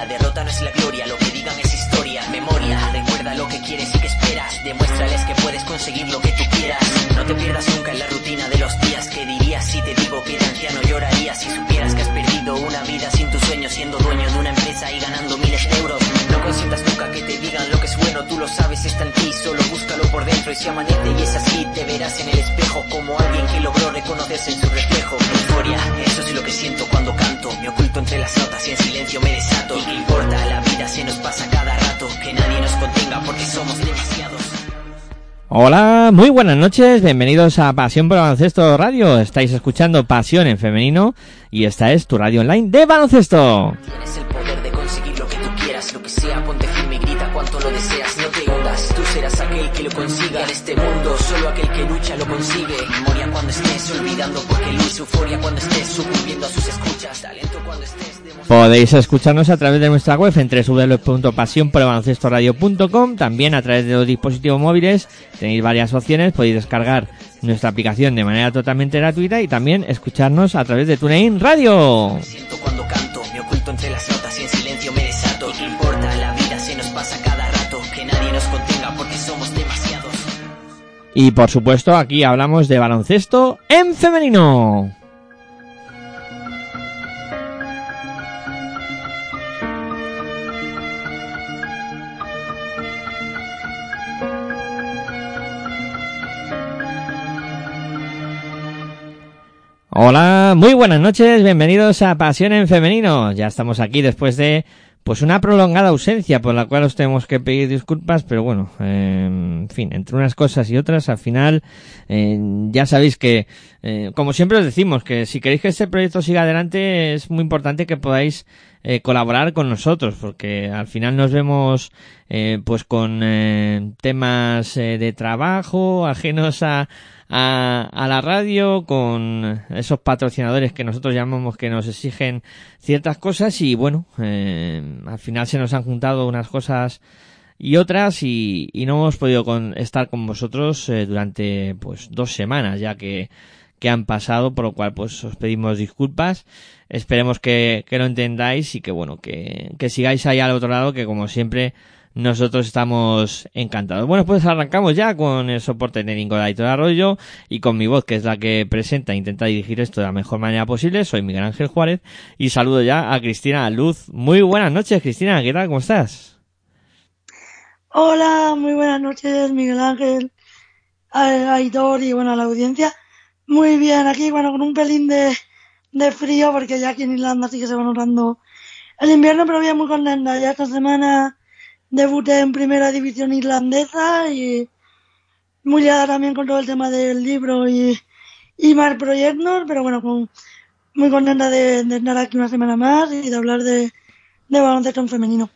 la derrota no es la gloria, lo que digan es historia. Memoria, recuerda lo que quieres y que esperas. Demuéstrales que puedes conseguir lo que tú quieras. No te pierdas nunca en la rutina de los días. ¿Qué dirías si te digo que de anciano llorarías si supieras que has perdido una vida sin tus sueños, siendo dueño de una empresa y ganando miles de euros? No consientas nunca que te digan lo que es bueno, tú lo sabes, está en ti, solo búscalo por dentro y si amanece y es así, te verás en el espejo como alguien que logró reconocerse en su reflejo. Euforia, eso es lo que siento cuando canto, me oculto entre las notas y en silencio me desato. ¿Y qué importa? La vida se nos pasa cada rato, que nadie nos contenga porque somos demasiados. Hola, muy buenas noches, bienvenidos a Pasión por Baloncesto Radio. Estáis escuchando Pasión en Femenino y esta es tu radio online de baloncesto. Tienes el poder de conseguir lo que tú quieras, lo que sea, ponte firme y grita cuanto lo deseas, no te hundas, tú serás aquel que lo consiga. En este mundo, solo aquel que lucha lo consigue. Memoria cuando estés olvidando porque Luis, euforia cuando estés sucumbiendo a sus escuchas, talento. Podéis escucharnos a través de nuestra web en www.pasionporbaloncestoradio.com, también a través de los dispositivos móviles tenéis varias opciones, podéis descargar nuestra aplicación de manera totalmente gratuita y también escucharnos a través de TuneIn Radio. Siento cuando canto, me oculto entre las notas y en silencio me desato. ¿Y qué importa? La vida se nos pasa cada rato, que nadie nos contenga porque somos demasiados. Y por supuesto aquí hablamos de baloncesto en femenino. Hola, muy buenas noches, bienvenidos a Pasión en Femenino. Ya estamos aquí después de pues una prolongada ausencia por la cual os tenemos que pedir disculpas, pero bueno, eh, en fin, entre unas cosas y otras, al final eh, ya sabéis que, eh, como siempre os decimos, que si queréis que este proyecto siga adelante es muy importante que podáis eh, colaborar con nosotros, porque al final nos vemos eh, pues con eh, temas eh, de trabajo ajenos a, a, a la radio, con esos patrocinadores que nosotros llamamos que nos exigen ciertas cosas y bueno, eh, al final se nos han juntado unas cosas y otras y, no hemos podido con- estar con vosotros eh, durante pues dos semanas ya que, que han pasado, por lo cual pues os pedimos disculpas. Esperemos que, que lo entendáis y que bueno, que, que sigáis ahí al otro lado, que como siempre nosotros estamos encantados. Bueno, pues arrancamos ya con el soporte técnico de Aitor Arroyo y con mi voz, que es la que presenta e intenta dirigir esto de la mejor manera posible. Soy Miguel Ángel Juárez y saludo ya a Cristina Luz. Muy buenas noches, Cristina. ¿Qué tal? ¿Cómo estás? Hola, muy buenas noches, Miguel Ángel, a- Aitor y bueno, a la audiencia. Muy bien, aquí, bueno, con un pelín de, de frío, porque ya aquí en Irlanda sí que se va notando el invierno, pero bien muy contenta. Ya esta semana debuté en primera división irlandesa y muy liada también con todo el tema del libro y, y más proyectos, pero bueno, con- muy contenta de, estar aquí una semana más y de hablar de, de baloncesto en femenino.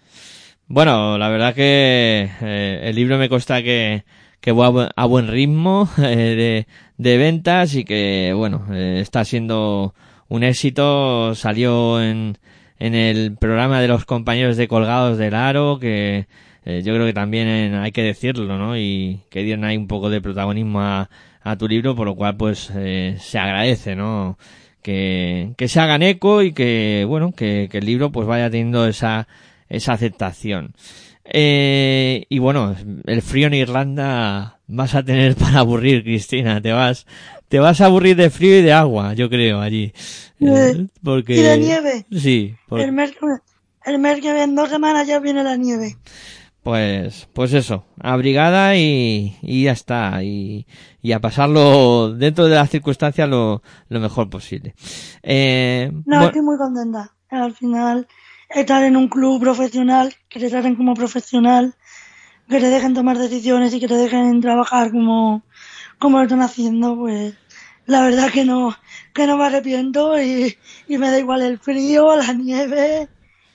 Bueno, la verdad que eh, el libro me consta que, que va a buen, a buen ritmo eh, de, de ventas y que, bueno, eh, está siendo un éxito. Salió en, en el programa de los compañeros de Colgados del Aro, que eh, yo creo que también hay que decirlo, ¿no? Y que dieron ahí un poco de protagonismo a, a tu libro, por lo cual pues eh, se agradece, ¿no? Que, que se hagan eco y que, bueno, que, que el libro pues vaya teniendo esa esa aceptación. Eh, y bueno, el frío en Irlanda vas a tener para aburrir, Cristina. Te vas, te vas a aburrir de frío y de agua, yo creo, allí. Eh, porque... Y de nieve. Sí. El mes, que- el mes que viene, en dos semanas ya viene la nieve. Pues, pues eso, abrigada y, y ya está, y, y a pasarlo dentro de las circunstancias lo, lo mejor posible. Eh, No, estoy muy contenta. Al final, estar en un club profesional, que te traten como profesional, que te dejen tomar decisiones y que te dejen trabajar como, como lo están haciendo, pues la verdad que no, que no me arrepiento y, y me da igual el frío, la nieve.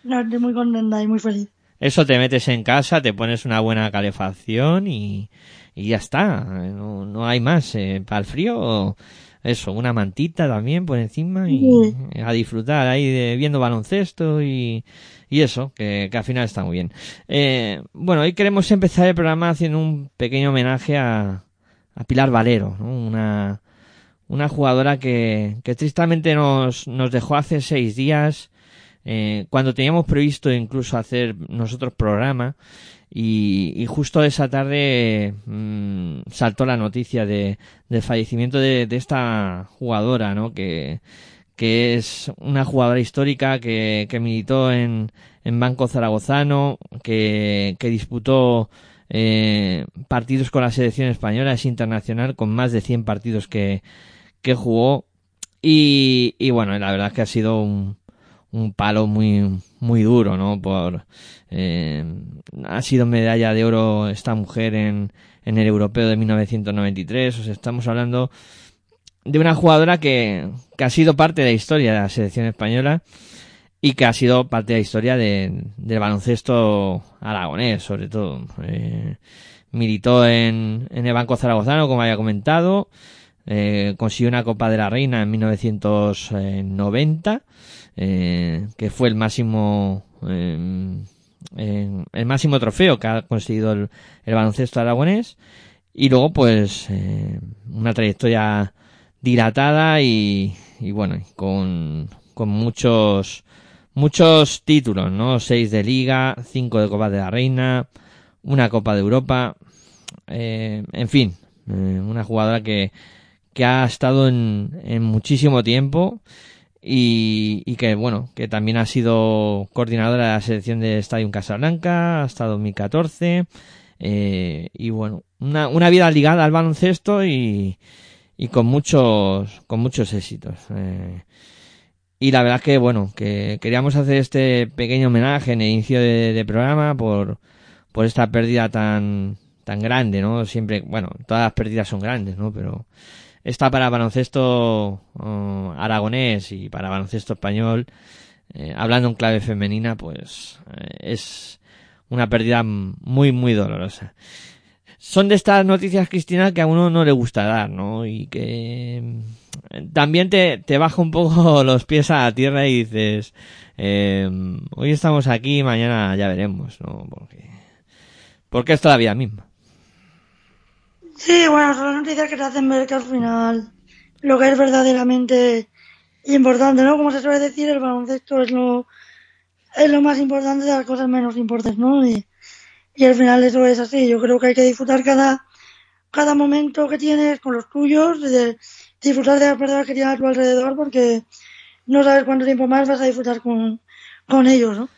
No, estoy muy contenta y muy feliz. eso te metes en casa, te pones una buena calefacción y, y ya está, no, no hay más. Eh, para el frío, eso, una mantita también por encima y Sí. a disfrutar ahí de viendo baloncesto y, y eso, que, que al final está muy bien. Eh, bueno, hoy queremos empezar el programa haciendo un pequeño homenaje a, a Pilar Valero, ¿no? una, una jugadora que, que tristemente nos, nos dejó hace seis días, eh, cuando teníamos previsto incluso hacer nosotros programa, y, y justo esa tarde mm, saltó la noticia de, del fallecimiento de, de esta jugadora, ¿no? Que, que es una jugadora histórica que, que militó en, en Banco Zaragozano, que, que disputó eh, partidos con la selección española, es internacional, con más de 100 partidos que, que jugó. Y, y bueno, la verdad que ha sido un, un palo muy, muy duro, ¿no? Por, eh, ha sido medalla de oro esta mujer en, en el europeo de 1993. O sea, estamos hablando de una jugadora que, que ha sido parte de la historia de la selección española y que ha sido parte de la historia de, del baloncesto aragonés, sobre todo. Eh, militó en, en el Banco Zaragozano, como había comentado. Eh, consiguió una Copa de la Reina en 1990, eh, que fue el máximo, eh, eh, el máximo trofeo que ha conseguido el, el baloncesto aragonés. Y luego, pues, eh, una trayectoria dilatada y, bueno, con, con muchos, muchos títulos, ¿no? Seis de Liga, cinco de Copa de la Reina, una Copa de Europa, eh, en fin, eh, una jugadora que, que ha estado en, en muchísimo tiempo y, y que bueno, que también ha sido coordinadora de la selección de Stadium Casablanca hasta 2014 eh, y bueno, una, una vida ligada al baloncesto y, y con muchos, con muchos éxitos. Eh, y la verdad que bueno, que queríamos hacer este pequeño homenaje en el inicio de, de programa por, por esta pérdida tan, tan grande, ¿no? Siempre, bueno, todas las pérdidas son grandes, ¿no? Pero esta para baloncesto uh, aragonés y para baloncesto español, eh, hablando en clave femenina, pues eh, es una pérdida muy, muy dolorosa. Son de estas noticias, Cristina, que a uno no le gusta dar, ¿no? Y que mm, también te, te baja un poco los pies a la tierra y dices, eh, hoy estamos aquí, mañana ya veremos, ¿no? Porque, porque es todavía misma. Sí, bueno, son noticias que te hacen ver que al final lo que es verdaderamente importante, ¿no? Como se suele decir, el baloncesto es lo, es lo más importante de las cosas menos importantes, ¿no? Y, y al final eso es así. Yo creo que hay que disfrutar cada, cada momento que tienes con los tuyos, de disfrutar de las personas que tienes a tu alrededor, porque no sabes cuánto tiempo más vas a disfrutar con, con ellos, ¿no?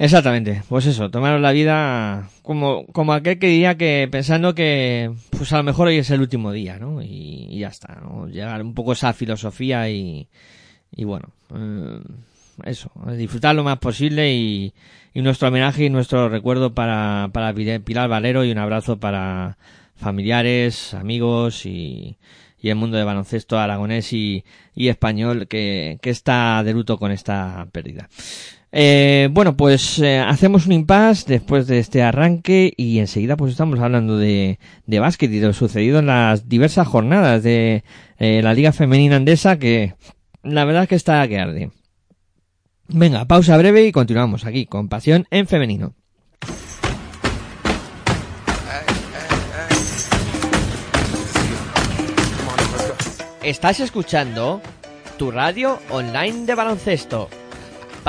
Exactamente, pues eso, tomaros la vida como, como aquel que diría que pensando que pues a lo mejor hoy es el último día, ¿no? Y, y ya está, ¿no? Llegar un poco esa filosofía y, y bueno, eh, eso, disfrutar lo más posible y, y nuestro homenaje y nuestro recuerdo para, para Pilar Valero y un abrazo para familiares, amigos y, y el mundo de baloncesto aragonés y, y español que, que está de luto con esta pérdida. Eh, bueno, pues eh, hacemos un impasse después de este arranque y enseguida pues estamos hablando de, de básquet y de lo sucedido en las diversas jornadas de eh, la Liga Femenina Andesa que la verdad es que está que arde. Venga, pausa breve y continuamos aquí con Pasión en Femenino. Estás escuchando tu radio online de baloncesto.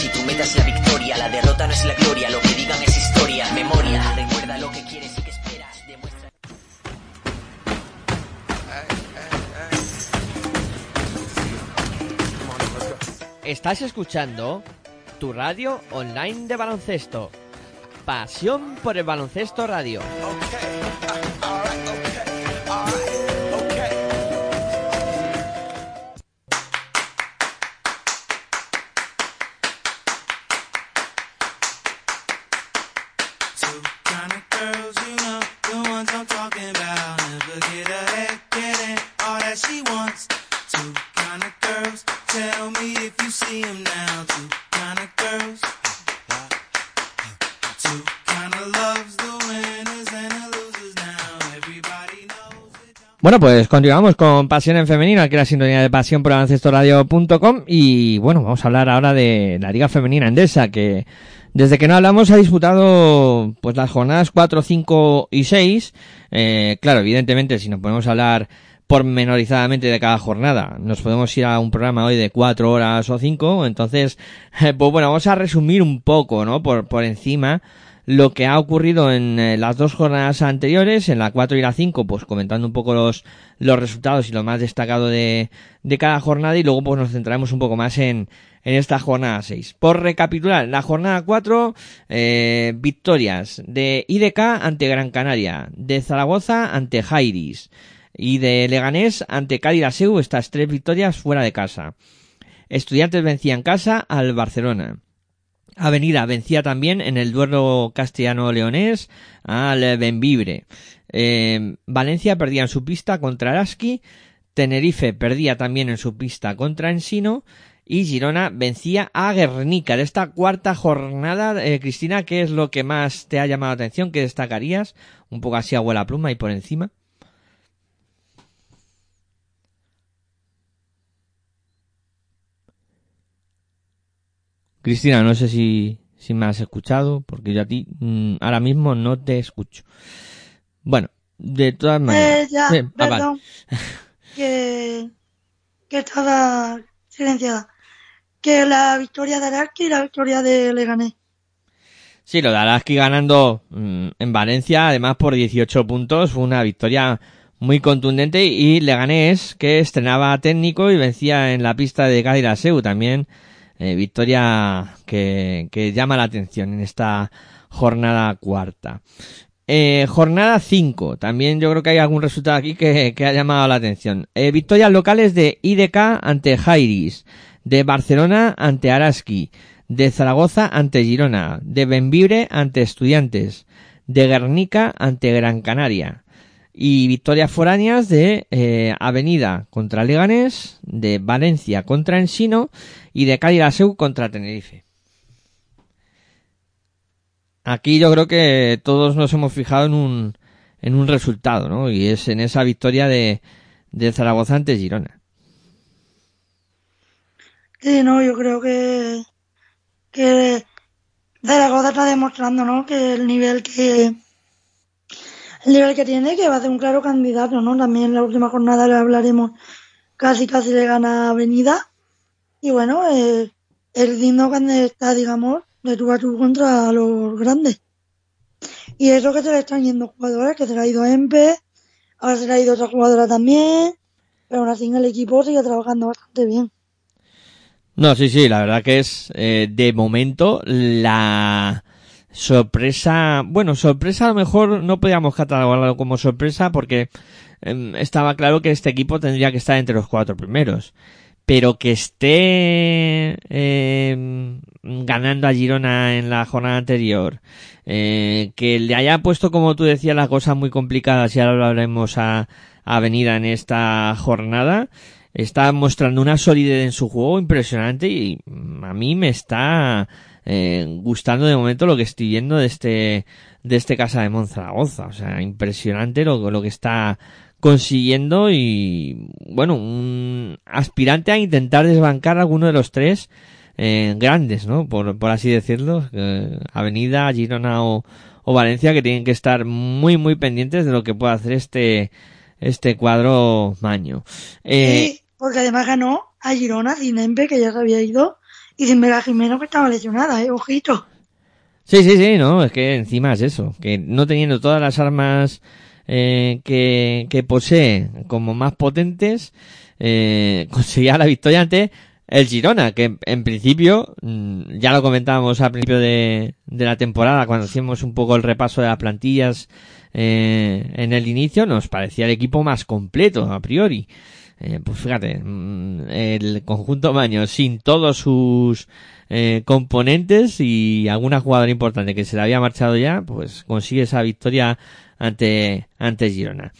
si tu meta es la victoria. La derrota no es la gloria, lo que digan es historia. Memoria, recuerda lo que quieres y que esperas. Demuestra. Estás escuchando tu radio online de baloncesto. Pasión por el baloncesto radio. Two Bueno, pues continuamos con Pasión en Femenino, aquí la sintonía de Pasión por baloncestoradio.com y bueno, vamos a hablar ahora de la Liga Femenina Endesa, que desde que no hablamos ha disputado pues las jornadas 4, 5 y 6. Eh, claro, evidentemente, si nos podemos hablar pormenorizadamente de cada jornada, nos podemos ir a un programa hoy de 4 horas o 5, entonces, pues bueno, vamos a resumir un poco, ¿no? Por, por encima lo que ha ocurrido en eh, las dos jornadas anteriores, en la 4 y la 5, pues comentando un poco los, los resultados y lo más destacado de, de cada jornada y luego pues nos centraremos un poco más en, en esta jornada 6. Por recapitular, la jornada 4, eh, victorias de IDK ante Gran Canaria, de Zaragoza ante Jairis y de Leganés ante Cádiz Aseu, estas tres victorias fuera de casa. Estudiantes vencía en casa al Barcelona. Avenida vencía también en el duelo castellano-leonés al Benvibre. Eh, Valencia perdía en su pista contra Araski. Tenerife perdía también en su pista contra Ensino. Y Girona vencía a Guernica. De esta cuarta jornada, eh, Cristina, ¿qué es lo que más te ha llamado la atención? ¿Qué destacarías? Un poco así a vuela pluma y por encima. Cristina, no sé si, si me has escuchado, porque yo a ti mm, ahora mismo no te escucho. Bueno, de todas Eh, maneras. ya, Sí, ah, vale. perdón. que, que estaba silenciada. Que la victoria de Araski y la victoria de Leganés. Sí, lo de Araski ganando mm, en Valencia, además por 18 puntos, fue una victoria muy contundente y Leganés que estrenaba técnico y vencía en la pista de Cádiz Aseu también eh, victoria que, que llama la atención en esta jornada cuarta. Eh, jornada 5. También yo creo que hay algún resultado aquí que, que ha llamado la atención. Eh, victorias locales de IDK ante Jairis, de Barcelona ante Araski, de Zaragoza ante Girona, de Benvibre ante Estudiantes, de Guernica ante Gran Canaria. Y victorias foráneas de eh, Avenida contra Leganés, de Valencia contra Ensino y de Cádiz contra Tenerife. Aquí yo creo que todos nos hemos fijado en un, en un resultado, ¿no? Y es en esa victoria de, de Zaragoza ante Girona. Sí, no, yo creo que, que Zaragoza está demostrando, ¿no? Que el nivel que, el nivel que tiene, que va a ser un claro candidato, ¿no? También en la última jornada le hablaremos, casi casi le gana Avenida. Y bueno, eh, es digno cuando está, digamos, de tú a tú contra los grandes. Y eso que se le están yendo jugadores, que se le ha ido Empe, ahora se le ha ido otra jugadora también, pero aún así el equipo sigue trabajando bastante bien. No, sí, sí, la verdad que es eh, de momento la sorpresa, bueno, sorpresa a lo mejor no podíamos catalogarlo como sorpresa porque eh, estaba claro que este equipo tendría que estar entre los cuatro primeros. Pero que esté eh, ganando a Girona en la jornada anterior, eh, que le haya puesto, como tú decías, las cosas muy complicadas, y ahora lo hablaremos a, a en esta jornada, está mostrando una solidez en su juego impresionante y mm, a mí me está eh, gustando de momento lo que estoy viendo de este de este Casa de Monzaragoza. O sea, impresionante lo, lo que está consiguiendo y bueno, un aspirante a intentar desbancar a alguno de los tres eh, grandes, ¿no? Por, por así decirlo, eh, Avenida, Girona o, o Valencia que tienen que estar muy muy pendientes de lo que pueda hacer este este cuadro maño. Eh, Sí, porque además ganó a Girona sin Empe, que ya se había ido, y sin Vega Jimeno, que estaba lesionada, ¿eh? Ojito. Sí, sí, sí, no, es que encima es eso, que no teniendo todas las armas eh, que, que posee como más potentes, eh, conseguía la victoria ante el Girona, que en principio, mm, ya lo comentábamos al principio de, de la temporada, cuando hacíamos un poco el repaso de las plantillas eh, en el inicio, nos parecía el equipo más completo a priori. Eh, pues fíjate, mm, el conjunto Maño sin todos sus eh, componentes y alguna jugadora importante que se le había marchado ya, pues consigue esa victoria ante, ante Girona.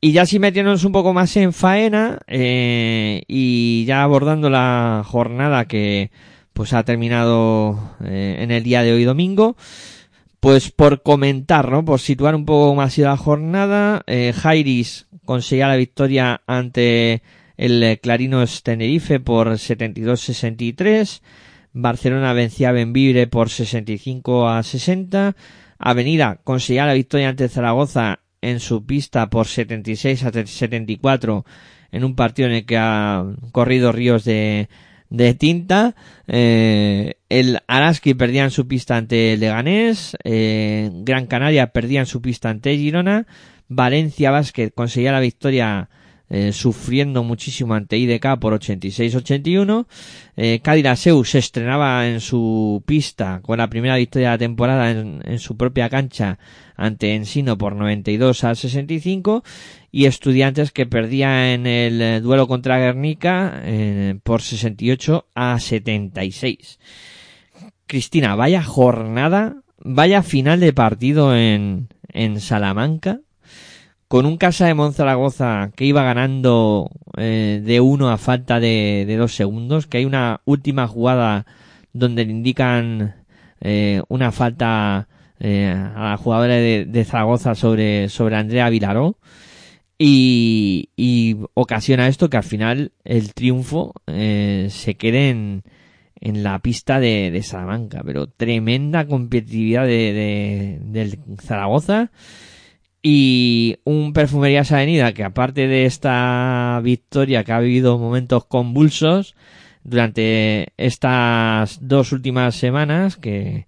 Y ya si metiéndonos un poco más en faena eh, y ya abordando la jornada que pues ha terminado eh, en el día de hoy domingo, pues por comentar, ¿no? Por situar un poco más la jornada, eh, Jairis conseguía la victoria ante el eh, Clarinos Tenerife por 72-63. Barcelona vencía a Benvibre por 65 a 60. Avenida conseguía la victoria ante Zaragoza en su pista por 76 a 74 en un partido en el que ha corrido ríos de, de tinta. Eh, el Araski perdía en su pista ante Leganés. Eh, Gran Canaria perdía en su pista ante Girona. Valencia Basket conseguía la victoria eh, sufriendo muchísimo ante IDK por 86-81. Eh, Cádiz se estrenaba en su pista con la primera victoria de la temporada en, en su propia cancha ante Ensino por 92 a 65 y Estudiantes que perdía en el eh, duelo contra Guernica eh, por 68 a 76. Cristina, vaya jornada, vaya final de partido en, en Salamanca con un Casa de Monzaragoza que iba ganando eh, de uno a falta de, de, dos segundos, que hay una última jugada donde le indican eh, una falta eh, a la jugadora de, de, Zaragoza sobre, sobre Andrea Vilaró y, y, ocasiona esto que al final el triunfo eh, se quede en, en la pista de, de, Salamanca, pero tremenda competitividad de, del Zaragoza. Y un Perfumerías Avenida que aparte de esta victoria que ha vivido momentos convulsos durante estas dos últimas semanas que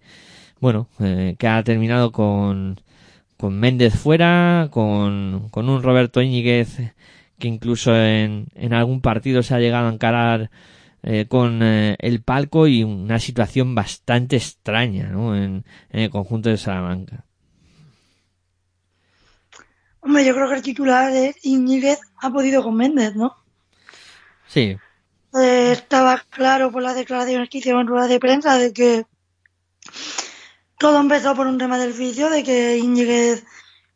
bueno eh, que ha terminado con con Méndez fuera con, con un Roberto Íñiguez que incluso en, en algún partido se ha llegado a encarar eh, con eh, el palco y una situación bastante extraña ¿no? en, en el conjunto de Salamanca. Hombre, yo creo que el titular de Íñiguez ha podido con Méndez, ¿no? Sí. Eh, estaba claro por las declaraciones que hicieron en rueda de prensa de que todo empezó por un tema del fisio, de que Íñiguez,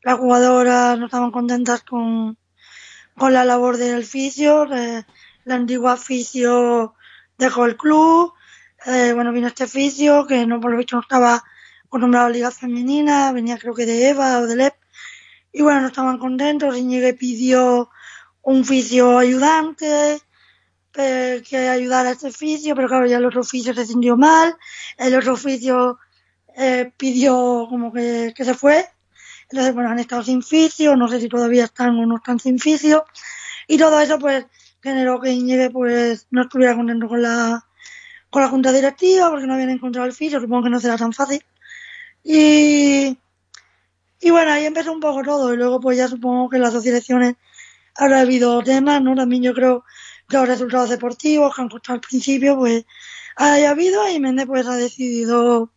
las jugadoras no estaban contentas con, con la labor del fisio, la antigua fisio dejó el club, eh, bueno, vino este fisio que no por lo visto no estaba acostumbrado a la liga femenina, venía creo que de Eva o de LEP, y bueno, no estaban contentos. Íñiguez pidió un fisio ayudante eh, que ayudara a este fisio, pero claro, ya el otro fisio se sintió mal. El otro fisio eh, pidió como que, que, se fue. Entonces, bueno, han estado sin fisio, no sé si todavía están o no están sin fisio. Y todo eso, pues, generó que Íñiguez, pues, no estuviera contento con la, con la junta directiva porque no habían encontrado el fisio. Supongo que no será tan fácil. Y, y bueno, ahí empezó un poco todo. Y luego, pues ya supongo que en las asociaciones habrá habido temas, ¿no? También yo creo que los resultados deportivos que han costado al principio, pues haya habido y Méndez pues ha decidido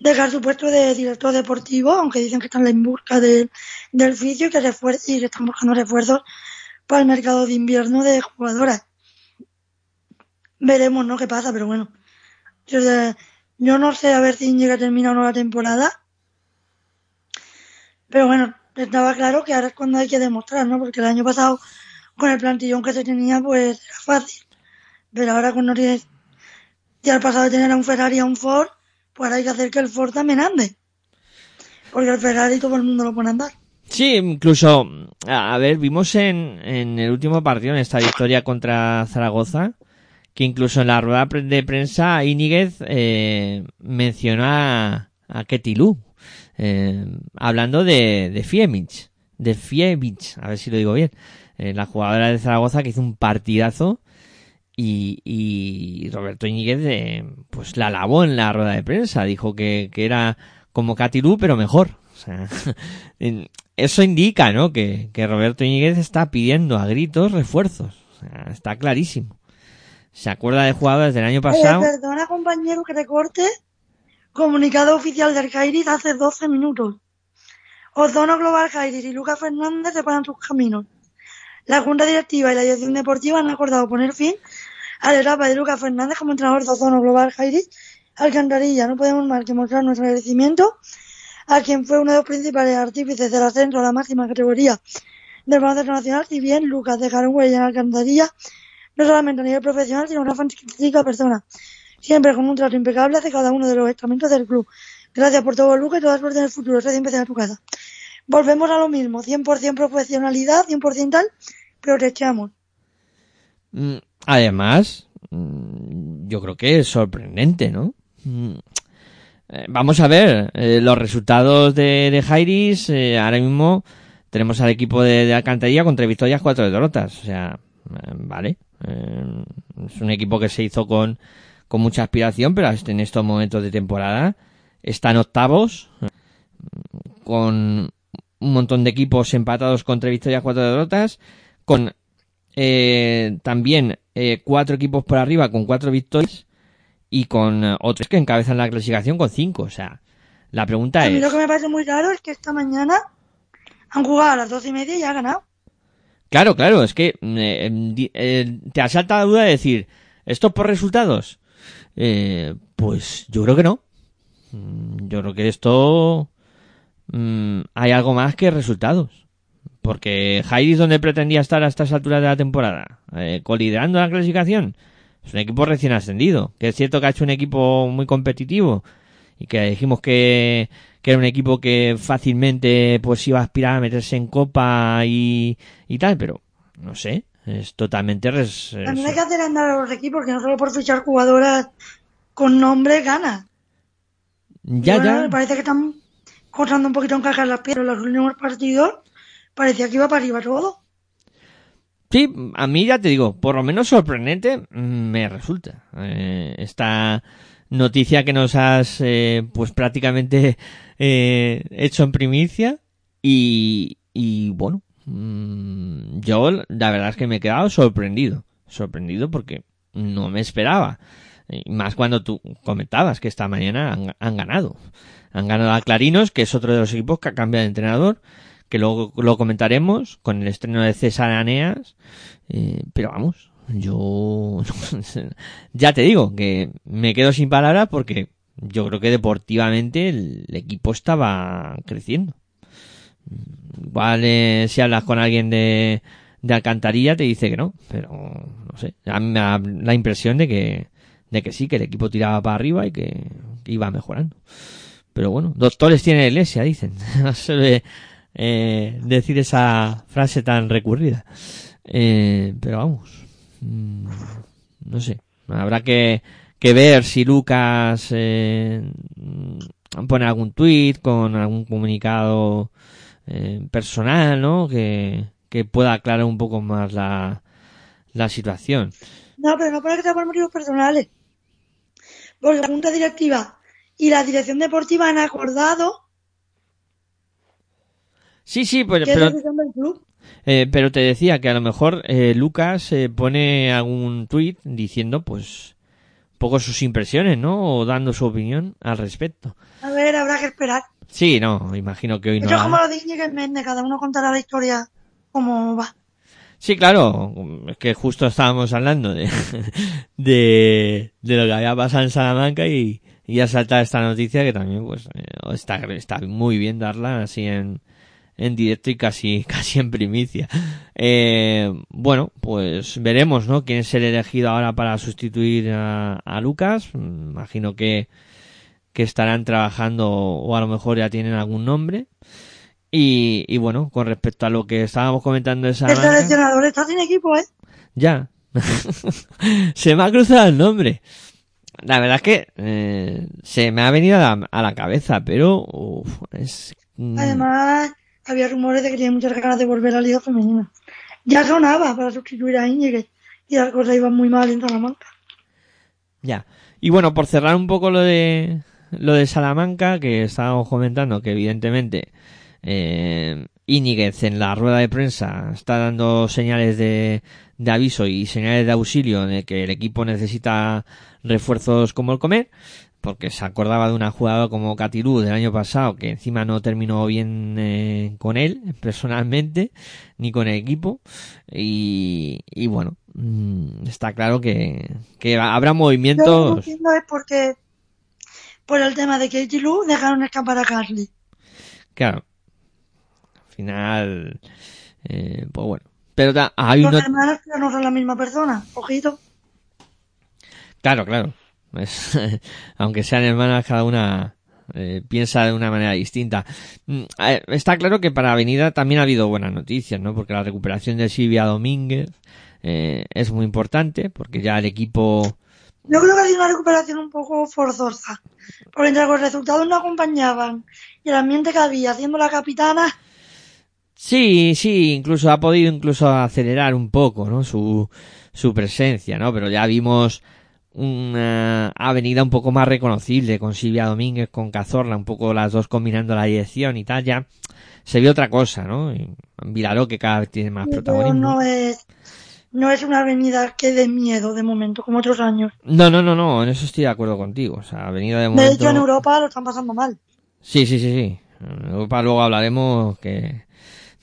dejar su puesto de director deportivo, aunque dicen que están en busca de, del fisio y que, refuerce, y que están buscando refuerzos para el mercado de invierno de jugadoras. Veremos, ¿no? ¿Qué pasa? Pero bueno. Yo, yo no sé a ver si llega a terminar una temporada. Pero bueno, estaba claro que ahora es cuando hay que demostrar, ¿no? Porque el año pasado con el plantillón que se tenía, pues era fácil. Pero ahora con no tienes, ya al pasado de tener a un Ferrari y a un Ford, pues ahora hay que hacer que el Ford también ande. Porque el Ferrari todo el mundo lo pone a andar. Sí, incluso, a ver, vimos en, en el último partido, en esta victoria contra Zaragoza, que incluso en la rueda de prensa Íñiguez eh, mencionó a, a Ketilú, eh, hablando de, de Fiemich, de Fiemich, a ver si lo digo bien, eh, la jugadora de Zaragoza que hizo un partidazo y, y Roberto Íñiguez eh, pues la alabó en la rueda de prensa, dijo que, que era como Catilú pero mejor. O sea, en- eso indica, ¿no? Que, que Roberto Íñiguez está pidiendo a gritos refuerzos. O sea, está clarísimo. Se acuerda de jugadores del año pasado. Eh, perdona, compañero, que te corte. Comunicado oficial del Jairis hace 12 minutos. Ozono Global Jairis y Lucas Fernández separan sus caminos. La Junta Directiva y la Dirección Deportiva han acordado poner fin a la etapa de Lucas Fernández como entrenador de Ozono Global Jairis. Alcantarilla, no podemos más que mostrar nuestro agradecimiento a quien fue uno de los principales artífices del ascenso a la máxima categoría del baloncesto nacional, si bien Lucas dejaron huella en Alcantarilla, no solamente a nivel profesional, sino una fantástica persona siempre con un trato impecable hacia cada uno de los estamentos del club. Gracias por todo, Lucas, y toda suerte en el futuro. Sé siempre a tu casa. Volvemos a lo mismo, 100% profesionalidad, 100% tal, pero te Además, mm, yo creo que es sorprendente, ¿no? Mm, eh, Vamos a ver eh, los resultados de, de Jairis. eh, ahora mismo tenemos al equipo de, Alcantarilla con tres victorias, cuatro derrotas. O sea, vale. Es un equipo que se hizo con, con mucha aspiración, pero en estos momentos de temporada están octavos con un montón de equipos empatados con tres victorias, cuatro derrotas, con eh, también eh, cuatro equipos por arriba con cuatro victorias y con eh, otros que encabezan la clasificación con cinco. O sea, la pregunta A mí es... lo que me parece muy raro es que esta mañana han jugado a las doce y media y ha ganado. Claro, claro, es que di- eh, te asalta la duda de decir, ¿esto por resultados? Pues yo creo que no. Mm, Yo creo que esto mm, hay algo más que resultados. Porque Jairis, donde pretendía estar a estas alturas de la temporada, eh, coliderando la clasificación, es un equipo recién ascendido. Que es cierto que ha hecho un equipo muy competitivo y que dijimos que, que era un equipo que fácilmente pues iba a aspirar a meterse en copa y, y tal, pero no sé, es totalmente res- También hay que hacer andar a los equipos, que no solo por fichar jugadoras con nombre gana. ya Bueno, ya Me parece que están costando un poquito encajar las piedras en los últimos partidos. Parecía que iba para arriba todo. Sí, a mí ya te digo, por lo menos sorprendente mm, me resulta. Eh, esta noticia que nos has eh, pues prácticamente eh, hecho en primicia y, y bueno, mm, yo la verdad es que me he quedado sorprendido. Sorprendido porque no me esperaba. Más cuando tú comentabas que esta mañana han, han ganado. Han ganado a Clarinos, que es otro de los equipos que ha cambiado de entrenador que luego lo comentaremos con el estreno de César Aneas, eh, pero vamos, yo ya te digo que me quedo sin palabras porque yo creo que deportivamente el, equipo estaba creciendo. Igual eh, si hablas con alguien de, de Alcantarilla te dice que no, pero no sé, a me da la impresión de que, de que sí, que el equipo tiraba para arriba y que, iba mejorando. Pero bueno, doctores tiene iglesia, dicen. eh, decir esa frase tan recurrida. Eh, pero vamos, mm, no sé, habrá que, que ver si Lucas eh, pone algún tuit con algún comunicado eh, personal, ¿no? Que, que pueda aclarar un poco más la, la situación. No, pero no para que sea por motivos personales. Porque la Junta Directiva y la Dirección Deportiva han acordado Sí, sí, que pero, club. eh, pero te decía que a lo mejor eh, Lucas eh, pone algún tuit diciendo, pues, un poco sus impresiones, ¿no? O dando su opinión al respecto. A ver, habrá que esperar. Sí, no, imagino que hoy no. La- como lo de Íñiguez Méndez, cada uno contará la historia como va. Sí, claro, es que justo estábamos hablando de, de, de lo que había pasado en Salamanca y, y ya salta esta noticia que también pues eh, está, está muy bien darla así en, en directo y casi, casi en primicia. Eh, bueno, pues veremos, ¿no? Quién es el elegido ahora para sustituir a, a Lucas. Imagino que, que estarán trabajando o a lo mejor ya tienen algún nombre. Y, y bueno, con respecto a lo que estábamos comentando de El seleccionador está sin equipo, ¿eh? ya. se me ha cruzado el nombre. La verdad es que eh, se me ha venido a la, a la cabeza, pero uf, es mm, Además, había rumores de que tenía muchas ganas de volver a la Liga Femenina. Ya sonaba para sustituir a Íñiguez y las cosas iban muy mal en Salamanca. Ya. Y bueno, por cerrar un poco lo de lo de Salamanca, que estábamos comentando que evidentemente eh, Íñiguez en la rueda de prensa está dando señales de, de aviso y señales de auxilio de que el equipo necesita refuerzos como el comer, porque se acordaba de una jugadora como Catilú del año pasado, que encima no terminó bien eh, con él personalmente, ni con el equipo, y, y bueno, mm, está claro que, que habrá Yo lo que no movimientos. es porque, por el tema de Katie Lu, dejaron escapar a Carly. Claro. Al final, eh, pues bueno. Pero ta- hay Los uno... hermanos no son la misma persona. Ojito. Claro, claro. Aunque sean hermanas, cada una eh, piensa de una manera distinta. Mm, Está claro que para Avenida también ha habido buenas noticias, ¿no? Porque la recuperación de Silvia Domínguez eh, es muy importante, porque ya el equipo... Yo creo que ha sido una recuperación un poco forzosa. Porque entre los resultados no acompañaban y el ambiente que había haciendo la capitana, Sí, sí, incluso ha podido incluso acelerar un poco, ¿no? Su, su presencia, ¿no? Pero ya vimos una avenida un poco más reconocible con Silvia Domínguez, con Cazorla, un poco las dos combinando la dirección y tal, ya se vio otra cosa, ¿no? Vilaró que cada vez tiene más protagonismo. no es, no es una avenida que dé miedo de momento, como otros años. No, no, no, no, en eso estoy de acuerdo contigo. O sea, avenida de De momento... hecho, en Europa lo están pasando mal. Sí, sí, sí, sí. En Europa luego hablaremos que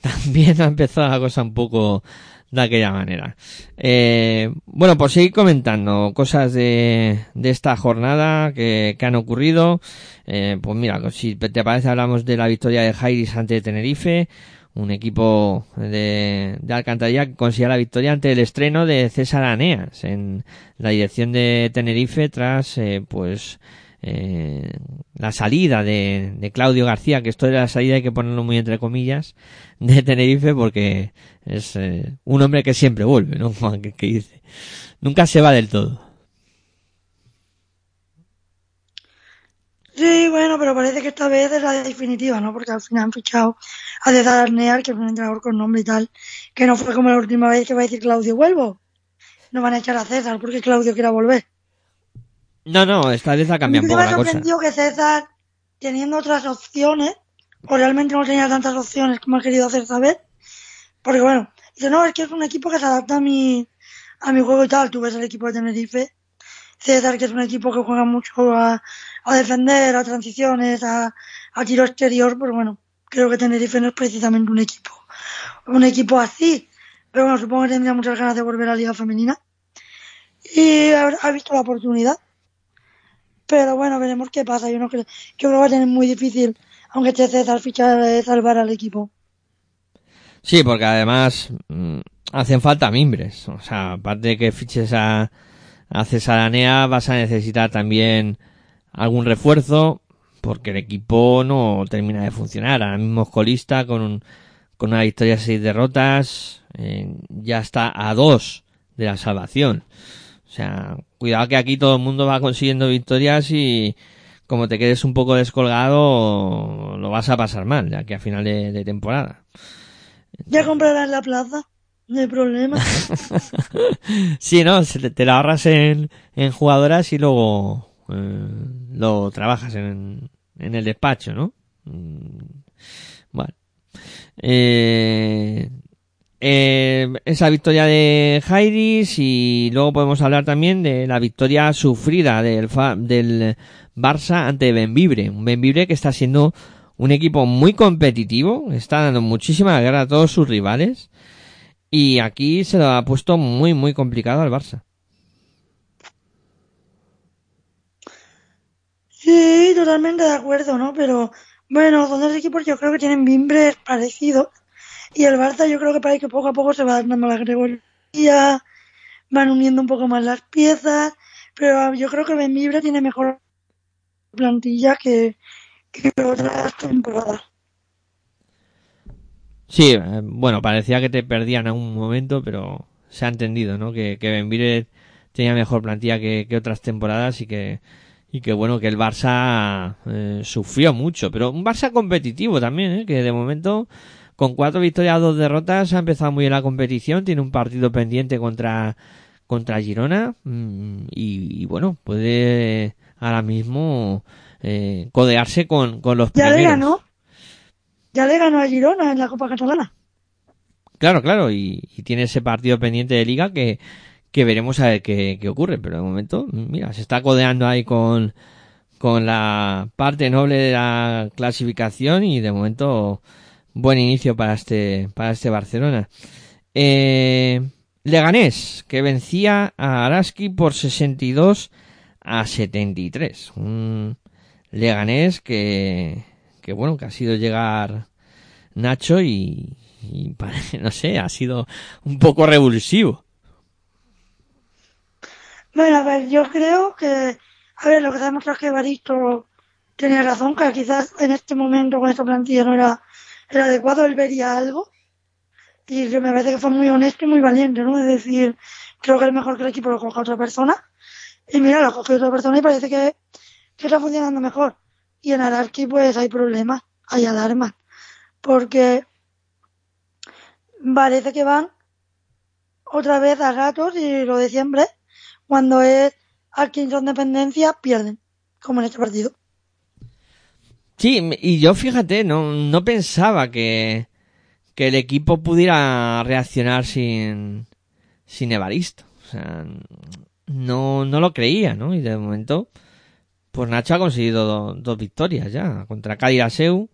también ha empezado la cosa un poco de aquella manera. Eh, bueno, por seguir comentando cosas de, de esta jornada que, que han ocurrido, eh, pues mira, si te parece hablamos de la victoria de Jairis ante Tenerife, un equipo de, de Alcantarilla que consigue la victoria ante el estreno de César Aneas en la dirección de Tenerife tras, eh, pues, eh, la salida de, de Claudio García, que esto de la salida hay que ponerlo muy entre comillas, de Tenerife porque es eh, un hombre que siempre vuelve, ¿no? Aquel que dice. Nunca se va del todo. Sí, bueno, pero parece que esta vez es la definitiva, ¿no? Porque al final han fichado a César Arnear, que es un entrenador con nombre y tal, que no fue como la última vez que va a decir Claudio, vuelvo. No van a echar a César porque Claudio quiera volver. No, no, esta vez ha cambiado un poco me la ha cosa. sorprendido que César, teniendo otras opciones, o realmente no tenía tantas opciones como ha querido hacer saber, porque bueno, dice, no, es que es un equipo que se adapta a mi, a mi juego y tal. Tú ves el equipo de Tenerife, César, que es un equipo que juega mucho a, a defender, a transiciones, a, a tiro exterior, pues bueno, creo que Tenerife no es precisamente un equipo, un equipo así. Pero bueno, supongo que tendría muchas ganas de volver a la Liga Femenina. Y ha, ha visto la oportunidad. Pero bueno, veremos qué pasa. Yo no creo, yo creo que va a tener muy difícil, aunque esté César fichar, eh, salvar al equipo. Sí, porque además mm, hacen falta mimbres. O sea, aparte de que fiches a, a Cesaranea, vas a necesitar también algún refuerzo, porque el equipo no termina de funcionar. Ahora mismo es colista con, un, con una victoria seis derrotas, eh, ya está a dos de la salvación. O sea, cuidado que aquí todo el mundo va consiguiendo victorias y como te quedes un poco descolgado, lo vas a pasar mal, ya que a final de, de temporada. Ya comprarás la plaza, no hay problema. Sí, ¿no? Te, te la ahorras en, en jugadoras y luego eh, lo trabajas en, en el despacho, ¿no? Mm, Bueno. Eh, eh, esa victoria de Jairis y luego podemos hablar también de la victoria sufrida del, del Barça ante Benvibre. Un Benvibre que está siendo un equipo muy competitivo, está dando muchísima guerra a todos sus rivales. Y aquí se lo ha puesto muy, muy complicado al Barça. Sí, totalmente de acuerdo, ¿no? Pero Bueno, los dos equipos yo creo que tienen mimbres parecidos. Y el Barça yo creo que parece que poco a poco se va dando la categoría, van uniendo un poco más las piezas, pero yo creo que Benvibre tiene mejor plantilla que, que otras temporadas. Sí, eh, bueno, parecía que te perdían a un momento, pero se ha entendido, ¿no? Que, que tenía mejor plantilla que, que otras temporadas y que, y que bueno, que el Barça eh, sufrió mucho, pero un Barça competitivo también, ¿eh? que de momento con cuatro victorias, dos derrotas ha empezado muy bien la competición, tiene un partido pendiente contra contra Girona mm, y, y bueno, puede ahora mismo eh, codearse con, con los Ya primeros. le ganó. Ya le ganó a Girona en la Copa Catalana. Claro, claro, y, y tiene ese partido pendiente de liga que, que veremos a ver qué, qué ocurre, pero de momento, mira, se está codeando ahí con, con la parte noble de la clasificación y de momento buen inicio para este, para este Barcelona. Eh, Leganés, que vencía a Araski por 62 a 73. Un Leganés que, que bueno, que ha sido llegar Nacho y, y no sé, ha sido un poco revulsivo. Bueno, a ver, yo creo que, a ver, lo que demuestra es que Baristo tenía razón, que quizás en este momento con esta plantilla no era el adecuado, él vería algo. Y que me parece que fue muy honesto y muy valiente, ¿no? Es decir, creo que es mejor que el equipo lo coja otra persona. Y mira, lo coge otra persona y parece que, que está funcionando mejor. Y en Araski pues hay problemas, hay alarmas. Porque parece que van otra vez a gatos y lo de siempre, cuando es Atkinson dependencia, pierden, como en este partido. Sí, y yo fíjate, no, no pensaba que, que el equipo pudiera reaccionar sin, sin Evaristo. O sea, no, no lo creía, ¿no? Y de momento, pues Nacho ha conseguido do- dos victorias ya, contra Cádiz Aseu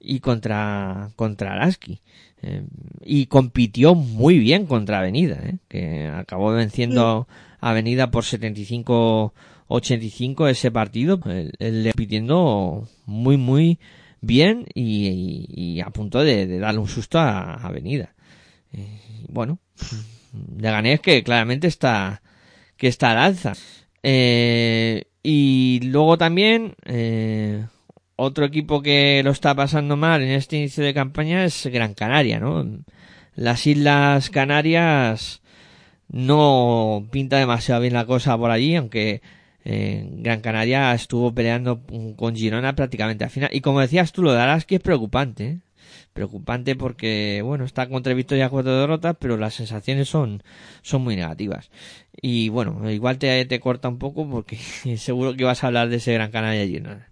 y contra, contra Araski. Eh, y compitió muy bien contra Avenida, ¿eh? que acabó venciendo Avenida por 75-85 ese partido, el compitiendo muy muy bien y, y- y a punto de, darle un susto a, Avenida. Eh, bueno, Leganés que claramente está que está al alza. Eh, y luego también eh, otro equipo que lo está pasando mal en este inicio de campaña es Gran Canaria, ¿no? Las Islas Canarias no pinta demasiado bien la cosa por allí, aunque eh, Gran Canaria estuvo peleando con Girona prácticamente al final. Y como decías tú, lo de Araski es preocupante, ¿eh? Preocupante porque, bueno, está con tres victorias, cuatro derrotas, pero las sensaciones son, son muy negativas. Y bueno, igual te, te corta un poco porque seguro que vas a hablar de ese Gran Canaria Girona.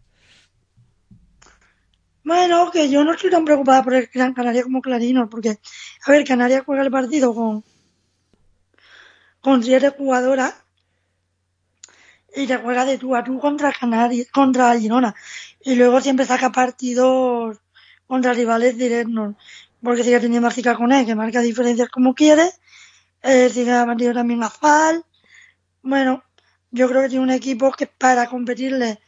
Bueno, que yo no estoy tan preocupada por el Gran Canaria como Clarinos, porque, a ver, Canarias juega el partido con, con siete jugadoras y te juega de tú a tú contra Canarias, contra Girona. Y luego siempre saca partidos contra rivales directos, porque sigue teniendo a con él, que marca diferencias como quiere, eh, sigue ha metido también a Fal. Bueno, yo creo que tiene un equipo que para competirle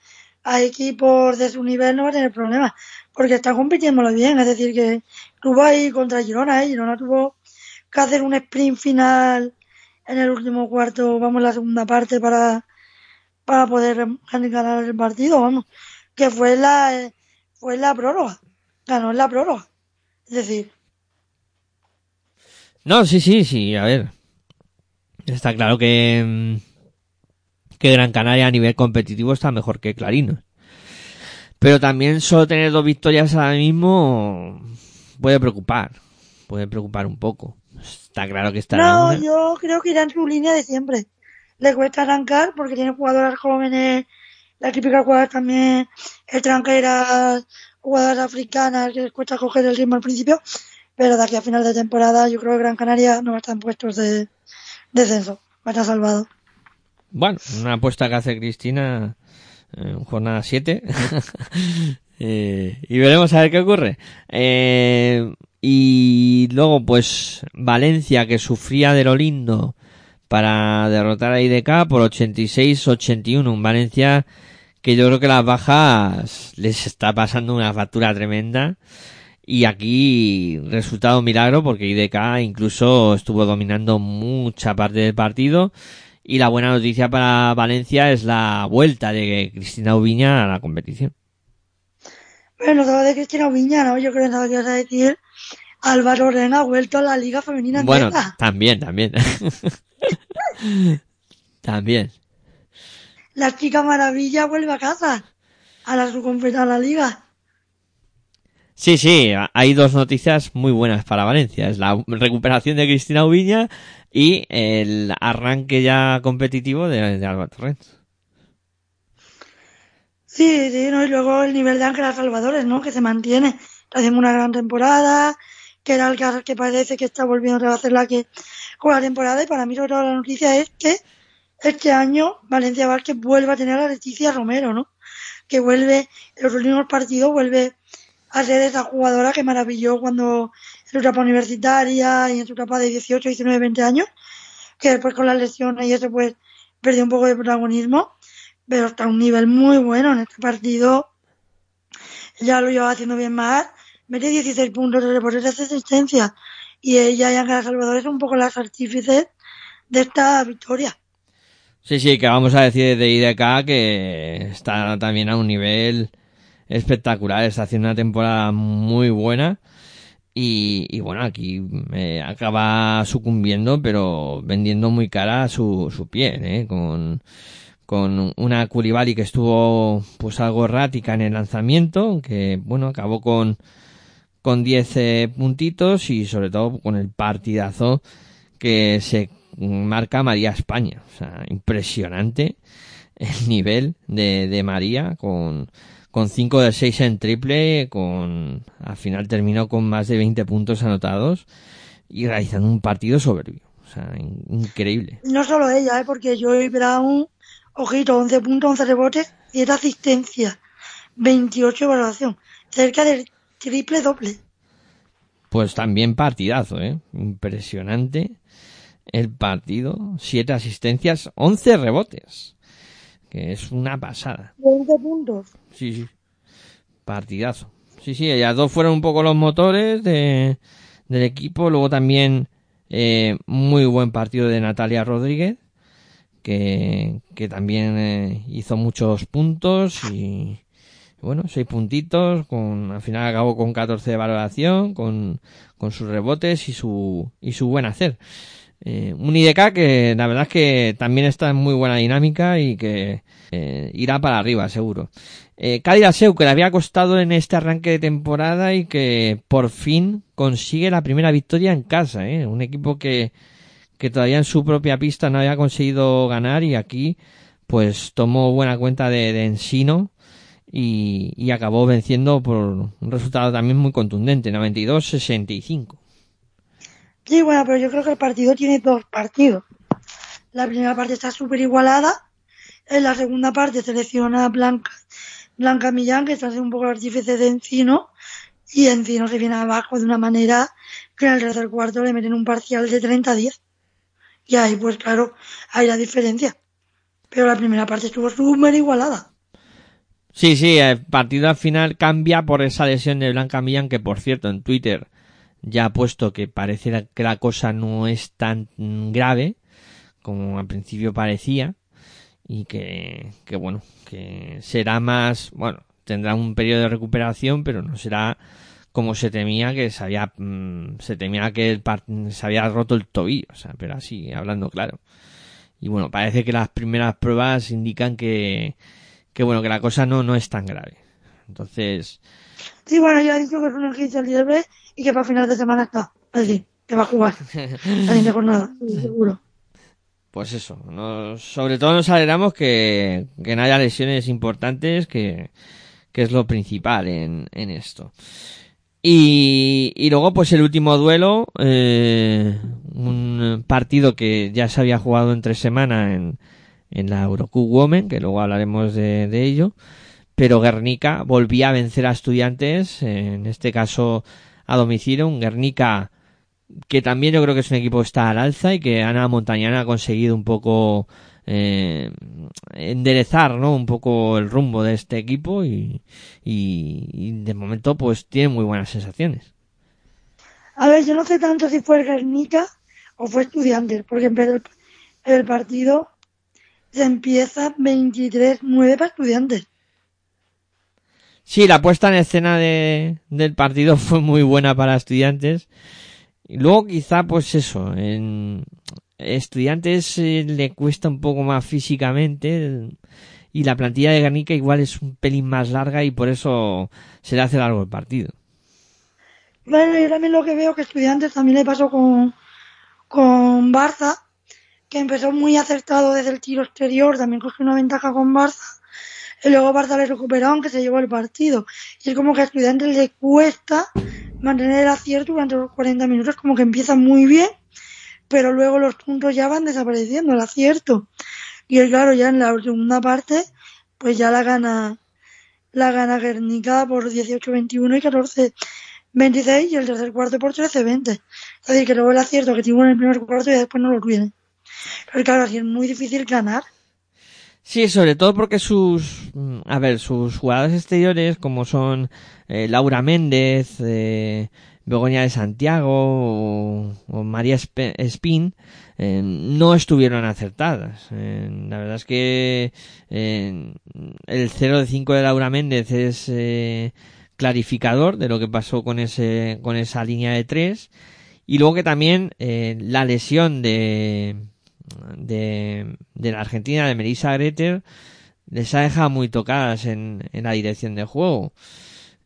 a equipos de su nivel no va a tener problemas, porque está compitiéndolo bien, es decir, que tuvo ahí contra Girona, ¿eh? Girona tuvo que hacer un sprint final en el último cuarto, vamos, la segunda parte para, para poder ganar el partido, vamos, que fue la, fue la prórroga, ganó en la prórroga, es decir, No, sí, sí, sí, a ver. Está claro que, mm, que Gran Canaria a nivel competitivo está mejor que Clarinos. Pero también solo tener dos victorias ahora mismo puede preocupar. Puede preocupar un poco. Está claro que estará No, una. yo creo que irá en su línea de siempre. Le cuesta arrancar porque tiene jugadoras jóvenes, la típica jugadoras también extranjeras, jugadoras africanas que les cuesta coger el ritmo al principio, pero de aquí a final de temporada yo creo que Gran Canaria no va a estar en puestos de descenso, va a estar salvado. Bueno, una apuesta que hace Cristina en jornada 7. Eh, y veremos a ver qué ocurre. Eh, y luego, pues, Valencia, que sufría de lo lindo para derrotar a IDK por 86-81. Un Valencia que que yo creo que las bajas les está pasando una factura tremenda. Y aquí resultado milagro porque IDK incluso estuvo dominando mucha parte del partido. Y la buena noticia para Valencia es la vuelta de Cristina Ubiña a la competición. Bueno, todo de Cristina Ubiña, ¿no? Yo creo que ibas a decir Álvaro Rena ha vuelto a la Liga Femenina Bueno, también, también. también. La chica maravilla vuelve a casa. A la a la Liga. Sí, sí, hay dos noticias muy buenas para Valencia. Es la recuperación de Cristina Ubiña y el arranque ya competitivo de, de Alba Torrens. Sí, sí, ¿no? Y luego el nivel de Ángela Salvadores, ¿no? Que se mantiene. Está haciendo una gran temporada. Que era el que, parece que está volviendo a hacer la que con la temporada. Y para mí, sobre todo, la noticia es que este año Valencia Vázquez vuelve a tener a Leticia Romero, ¿no? Que vuelve, en los últimos partidos, vuelve a ser esa jugadora que maravilló cuando en su etapa universitaria y en su etapa de 18, 19, 20 años. Que después con las lesiones y eso, pues, perdió un poco de protagonismo pero está a un nivel muy bueno en este partido. Ya lo lleva haciendo bien más. Mete 16 puntos de por esa asistencia. Y ella y Ángela Salvador son un poco las artífices de esta victoria. Sí, sí, que vamos a decir de IDK que está también a un nivel espectacular. Está haciendo una temporada muy buena. Y, y bueno, aquí eh, acaba sucumbiendo, pero vendiendo muy cara su, su piel, ¿eh? Con, con una Curibali que estuvo pues algo errática en el lanzamiento, que bueno, acabó con con 10 eh, puntitos y sobre todo con el partidazo que se marca María España. O sea, impresionante el nivel de, de María con con 5 de 6 en triple, con al final terminó con más de 20 puntos anotados y realizando un partido soberbio. O sea, in- increíble. No solo ella, ¿eh? porque Joey Brown, ojito, 11 puntos, 11 rebotes, 10 asistencias, 28 de valoración, cerca del triple doble. Pues también partidazo, ¿eh? Impresionante el partido. Siete asistencias, 11 rebotes. Que es una pasada. 20 puntos. Sí, sí. Partidazo. Sí, sí, ellas dos fueron un poco los motores de, del equipo. Luego también eh, muy buen partido de Natalia Rodríguez, que, que también eh, hizo muchos puntos y bueno, seis puntitos, con, al final acabó con 14 de valoración, con, con sus rebotes y su, y su buen hacer. Eh, un IDK que la verdad es que también está en muy buena dinámica y que eh, irá para arriba, seguro. Eh, Cádiz que le había costado en este arranque de temporada y que por fin consigue la primera victoria en casa, ¿eh? Un equipo que, que todavía en su propia pista no había conseguido ganar y aquí pues tomó buena cuenta de, de Ensino y, acabó venciendo por un resultado también muy contundente, 92-65. Sí, bueno, pero yo creo que el partido tiene dos partidos. La primera parte está súper igualada. En la segunda parte selecciona a Blanca, Blanca Millán, que está haciendo un poco el artífice de Encino. Y Encino se viene abajo de una manera que en el tercer cuarto le meten un parcial de 30-10. Y ahí, pues claro, hay la diferencia. Pero la primera parte estuvo súper igualada. Sí, sí, el partido al final cambia por esa lesión de Blanca Millán, que por cierto en Twitter ya ha puesto que parece que la cosa no es tan grave como al principio parecía y que, bueno, que será más, bueno, tendrá un periodo de recuperación, pero no será como se temía que se había, mm, se temía que se había roto el tobillo, o sea, pero así, hablando claro. Y bueno, parece que las primeras pruebas indican que, que bueno, que la cosa no, no es tan grave. Entonces, Sí, bueno, ya ha dicho que es un 15 libre y que para final de semana está. Así, que va a jugar. La siguiente jornada, seguro. pues eso, nos- sobre todo nos alegramos que, que no haya lesiones importantes, que, que es lo principal en, en esto. Y, y luego, pues el último duelo, eh, un partido que ya se había jugado entre semana en, en la Eurocup Women, que luego hablaremos de, ello, pero Guernica volvía a vencer a estudiantes, en este caso a domicilio, un Guernica que también yo creo que es un equipo que está al alza y que Ana Montañana ha conseguido un poco eh, enderezar, ¿no? Un poco el rumbo de este equipo y, y, de momento pues tiene muy buenas sensaciones. A ver, yo no sé tanto si fue Guernica o fue Estudiantes, porque empezó el, el partido empieza 23-9 para Estudiantes. Sí, la puesta en escena de, del partido fue muy buena para estudiantes. Y luego quizá pues eso, en estudiantes eh, le cuesta un poco más físicamente y la plantilla de Garnica igual es un pelín más larga y por eso se le hace largo el partido. Bueno, yo también lo que veo que Estudiantes también le pasó con, con Barça, que empezó muy acertado desde el tiro exterior, también cogió una ventaja con Barça, y luego Barça le recuperó aunque se llevó el partido. Y es como que a Estudiantes le cuesta mantener el acierto durante los 40 minutos, como que empieza muy bien, pero luego los puntos ya van desapareciendo, el acierto. Y claro, ya en la segunda parte, pues ya la gana, la gana Guernica por 18-21 y 14-26 y el tercer cuarto por 13-20. Es decir, que luego el acierto que tuvo en el primer cuarto y después no lo tiene. Pero claro, así es muy difícil ganar. Sí, sobre todo porque sus, a ver, sus jugadores exteriores, como son eh, Laura Méndez, eh, Begoña de Santiago o, María Espe- Espín, eh, no estuvieron acertadas. Eh, la verdad es que eh, el 0 de 5 de Laura Méndez es clarificador de lo que pasó con ese con esa línea de tres y luego que también la lesión de de, de la Argentina de Melissa Greter les ha dejado muy tocadas en, en la dirección de juego.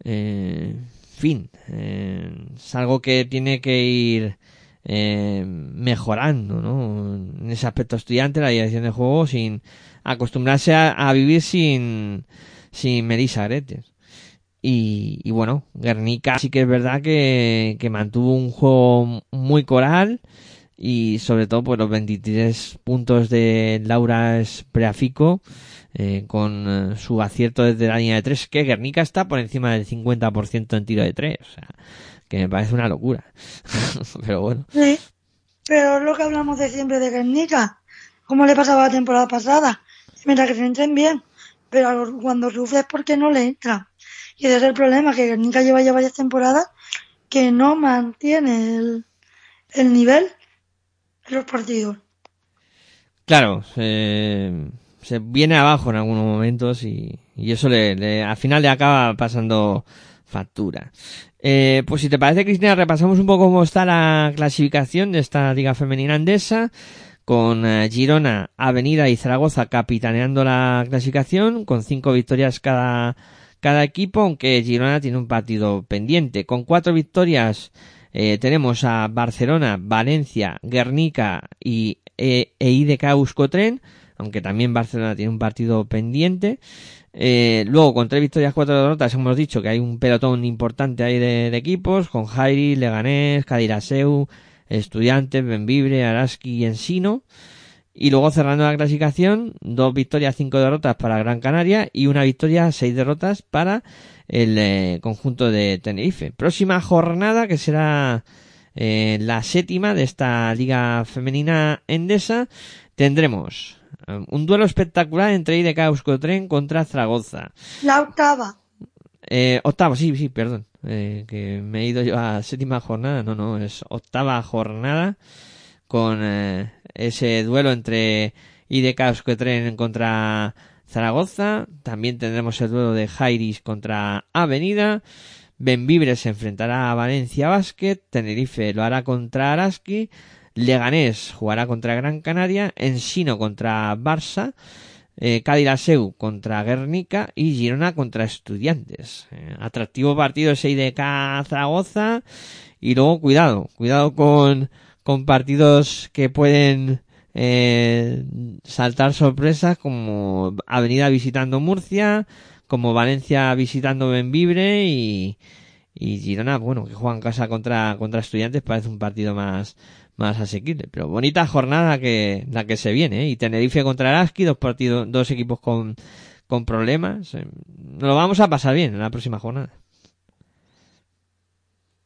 Eh, fin, eh, es algo que tiene que ir eh, mejorando, ¿no? En ese aspecto estudiante, la dirección de juego, sin acostumbrarse a, a vivir sin, sin Melissa Greter. Y, y bueno, Guernica sí que es verdad que, que mantuvo un juego muy coral y sobre todo pues los 23 puntos de Laura Spreafico eh, con eh, su acierto desde la línea de 3 que Guernica está por encima del 50% en tiro de 3 o sea que me parece una locura pero bueno Sí, pero es lo que hablamos de siempre de Guernica, como le pasaba la temporada pasada, mientras que se entren bien, pero cuando sufre es porque no le entra. Y ese es el problema, que Guernica lleva ya varias temporadas que no mantiene el, el nivel los partidos. claro se, viene abajo en algunos momentos y, y eso le, le- al final le acaba pasando factura. Eh, pues si te parece, Cristina, repasamos un poco cómo está la clasificación de esta Liga Femenina Andesa, con eh, Girona, Avenida y Zaragoza capitaneando la clasificación, con cinco victorias cada, cada equipo, aunque Girona tiene un partido pendiente. Con cuatro victorias eh, tenemos a Barcelona, Valencia, Guernica y e, e IDK Euskotren, aunque también Barcelona tiene un partido pendiente. Eh, luego, con tres victorias, cuatro derrotas, hemos dicho que hay un pelotón importante ahí de, de equipos, con Jairi, Leganés, Cadiraseu, Estudiantes, Benvibre, Araski y Ensino. Y luego cerrando la clasificación, dos victorias, cinco derrotas para Gran Canaria y una victoria, seis derrotas para el eh, conjunto de Tenerife. Próxima jornada que será eh, la séptima de esta liga femenina endesa, tendremos eh, un duelo espectacular entre IDK Euskotren contra Zaragoza. La octava, Eh, octava, sí, sí, perdón. Eh, que me he ido yo a séptima jornada. No, no, es octava jornada con eh, ese duelo entre IDK Euskotren contra Zaragoza. También tendremos el duelo de Jairis contra Avenida. Benvibre se enfrentará a Valencia Basket. Tenerife lo hará contra Araski. Leganés jugará contra Gran Canaria. Ensino contra Barça. Eh, Cádiz-Laseu contra Guernica y Girona contra Estudiantes. Eh, atractivo partido ese IDK Zaragoza. Y luego cuidado, cuidado con, con partidos que pueden eh, saltar sorpresas como Avenida visitando Murcia, como Valencia visitando Benvibre y, y Girona, bueno, que juega en casa contra, contra Estudiantes, parece un partido más, más asequible. Pero bonita jornada que, la que se viene, ¿eh? Y Tenerife contra Araski, dos partidos, dos equipos con, con problemas. Eh, Nos lo vamos a pasar bien en la próxima jornada.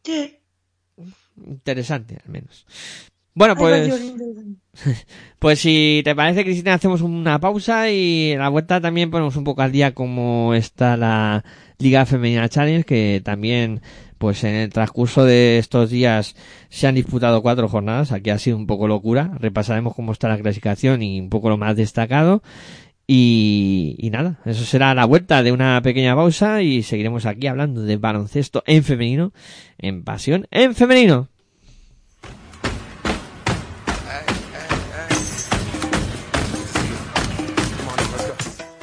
sí, Interesante, al menos. Bueno, pues, pues si te parece, Cristina, hacemos una pausa y la vuelta también ponemos un poco al día cómo está la Liga Femenina Challenge, que también, pues en el transcurso de estos días se han disputado cuatro jornadas. Aquí ha sido un poco locura. Repasaremos cómo está la clasificación y un poco lo más destacado. Y, y nada, eso será la vuelta de una pequeña pausa y seguiremos aquí hablando de baloncesto en femenino, en pasión en femenino.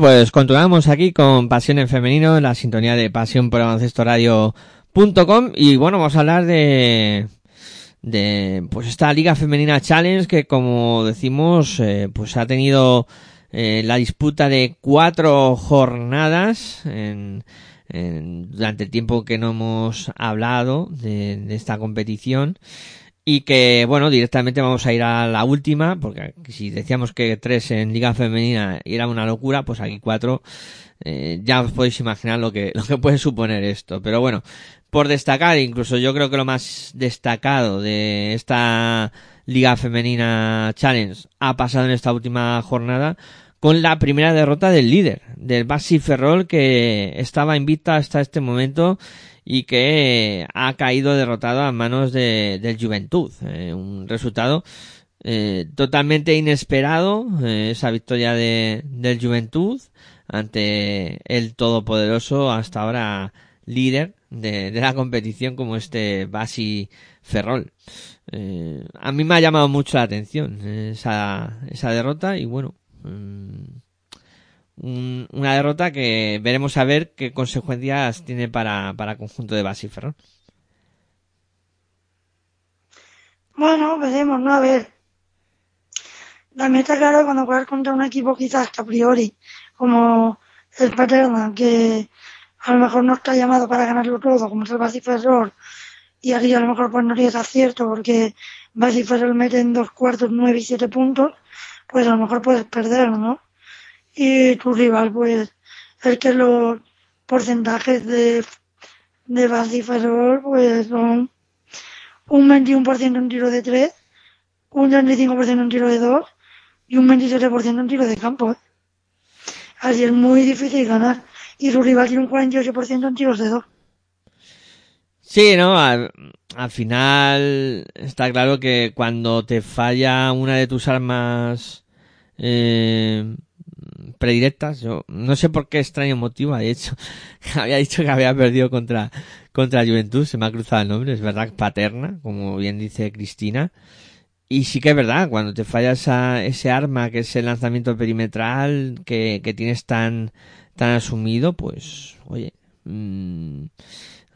Pues continuamos aquí con Pasión en Femenino, en la sintonía de Pasión por Radio.com y bueno, vamos a hablar de de pues esta Liga Femenina Challenge que como decimos eh, pues ha tenido eh, la disputa de cuatro jornadas en, en- durante el tiempo que no hemos hablado de esta competición y que bueno directamente vamos a ir a la última porque si decíamos que tres en liga femenina era una locura pues aquí cuatro eh, ya os podéis imaginar lo que lo que puede suponer esto. Pero bueno por destacar incluso yo creo que lo más destacado de esta liga femenina challenge ha pasado en esta última jornada con la primera derrota del líder del Basi Ferrol que estaba invicta hasta este momento y que ha caído derrotado a manos de, del Juventud. Eh, un resultado eh, totalmente inesperado, eh, esa victoria de, del Juventud ante el todopoderoso hasta ahora líder de, de la competición como este Basi Ferrol. A mí me ha llamado mucho la atención esa, esa derrota y bueno, mm, un- una derrota que veremos a ver qué consecuencias tiene para, para el conjunto de Basi Ferrol. Bueno, veremos, ¿no? A ver. También está claro cuando juegas contra un equipo quizás que a priori, como el Paterna, que a lo mejor no está llamado para ganarlo todo, como es el Basi Ferrol, y aquí a lo mejor pues no tienes acierto porque Basi Ferrol mete en dos cuartos nueve y siete puntos, pues a lo mejor puedes perder, ¿no? Y tu rival, pues, el que los porcentajes de, de Basi Ferrol, pues son un 21% en tiro de 3, un 35% en tiro de 2 y un 27% en tiro de campo. Así es muy difícil ganar. Y su rival tiene un 48% en tiros de 2. Sí, ¿no? Al, al final está claro que cuando te falla una de tus armas eh, predilectas, yo no sé por qué extraño motivo, de hecho, había dicho que había perdido contra, contra Juventud, se me ha cruzado el nombre, es verdad, paterna, como bien dice Cristina. Y sí que es verdad, cuando te falla esa, ese arma que es el lanzamiento perimetral que, que tienes tan, tan asumido, pues, oye, mm,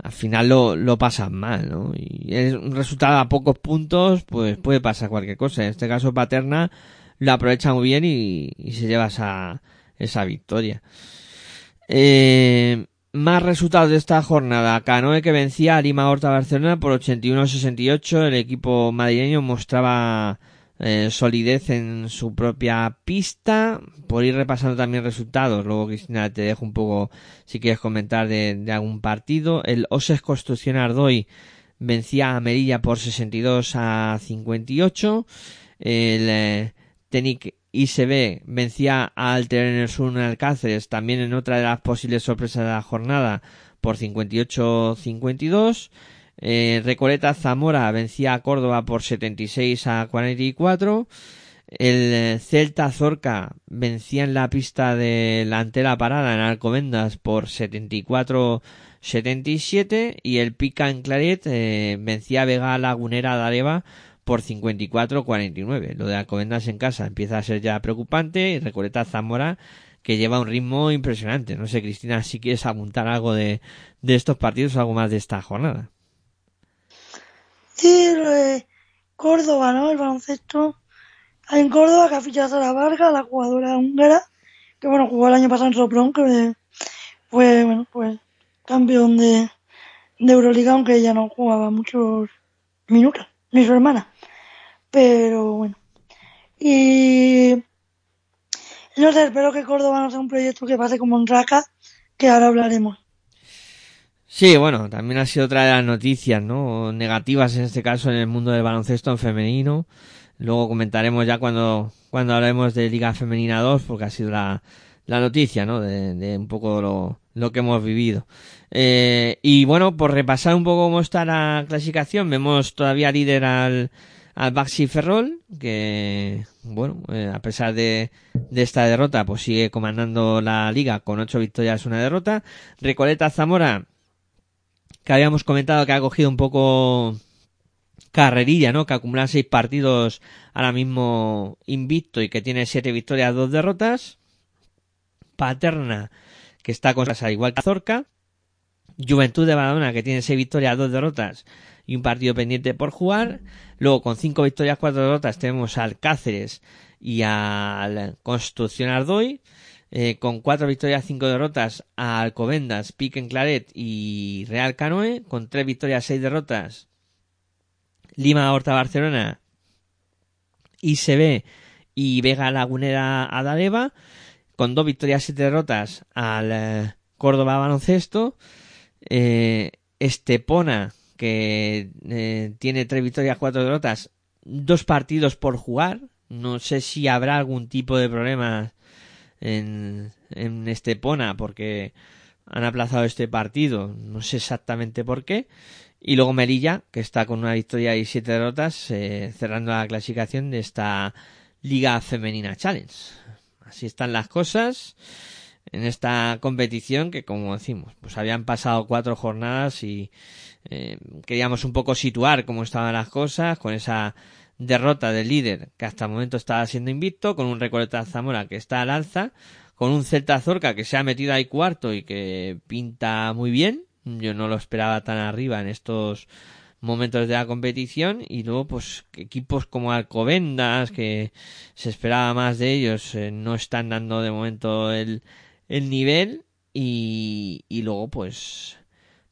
al final lo, lo pasan mal, ¿no? Y es un resultado a pocos puntos, pues puede pasar cualquier cosa. En este caso, Paterna lo aprovecha muy bien y, y se lleva esa, esa victoria. Eh, más resultados de esta jornada. Canoe que vencía a Lima Horta Barcelona por 81-68. El equipo madrileño mostraba eh, solidez en su propia pista. Por ir repasando también resultados. Luego, Cristina, te dejo un poco si quieres comentar de, algún partido. El Oses Construcción Ardoy vencía a Merilla por 62 a 58. El eh, Tenic ICB vencía al Terenursun Alcáceres, también en otra de las posibles sorpresas de la jornada, por 58-52. Eh, Recoleta Zamora vencía a Córdoba por 76 a 44. El Celta Zorca vencía en la pista de la Antela Parada en Alcobendas por 74-77 y el Pica en Claret eh, vencía a Vega Lagunera de por 54-49. Lo de Alcobendas en casa empieza a ser ya preocupante y Recoleta Zamora que lleva un ritmo impresionante. No sé, Cristina, si quieres apuntar algo de, de estos partidos o algo más de esta jornada. Sí, de Córdoba, ¿no? El baloncesto. En Córdoba que ha fichado a la Varga, la jugadora húngara, que bueno, jugó el año pasado en Sopron, que fue, bueno, pues campeón de, de Euroliga, aunque ella no jugaba muchos minutos, ni su hermana. Pero bueno. Y no sé, espero que Córdoba no sea un proyecto que pase como en Raca, que ahora hablaremos. Sí, bueno, también ha sido otra de las noticias, ¿no? Negativas en este caso en el mundo del baloncesto en femenino. Luego comentaremos ya cuando, cuando hablemos de Liga Femenina 2, porque ha sido la, la noticia, ¿no? De, de un poco lo, lo que hemos vivido. Eh, y bueno, por repasar un poco cómo está la clasificación, vemos todavía líder al, al Baxi Ferrol, que, bueno, eh, a pesar de, esta derrota, pues sigue comandando la liga con ocho victorias, una derrota. Recoleta Zamora, que habíamos comentado que ha cogido un poco carrerilla, ¿no? Que acumula seis partidos ahora mismo invicto y que tiene siete victorias, dos derrotas. Paterna, que está con igual que Zorca. Juventud de Badalona, que tiene seis victorias, dos derrotas y un partido pendiente por jugar. Luego, con cinco victorias, cuatro derrotas, tenemos al Cáceres y al Construcción Ardoy. Eh, con cuatro victorias, cinco derrotas, a Alcobendas, Piquen Claret y Real Canoe. Con tres victorias, seis derrotas, Lima Horta Barcelona, ICB y Vega Lagunera Adaleva. Con dos victorias, siete derrotas, al eh, Córdoba Baloncesto. Eh, Estepona, que eh, tiene tres victorias, cuatro derrotas, dos partidos por jugar. No sé si habrá algún tipo de problema en, en Estepona porque han aplazado este partido. No sé exactamente por qué. Y luego Melilla, que está con una victoria y siete derrotas, eh, cerrando la clasificación de esta Liga Femenina Challenge. Así están las cosas en esta competición que, como decimos, pues habían pasado cuatro jornadas y eh, queríamos un poco situar cómo estaban las cosas con esa derrota del líder que hasta el momento estaba siendo invicto, con un Recoleta Zamora que está al alza, con un Celta Zorca que se ha metido ahí cuarto y que pinta muy bien. Yo no lo esperaba tan arriba en estos momentos de la competición y luego pues equipos como Alcobendas que se esperaba más de ellos eh, no están dando de momento el, el nivel y, y luego pues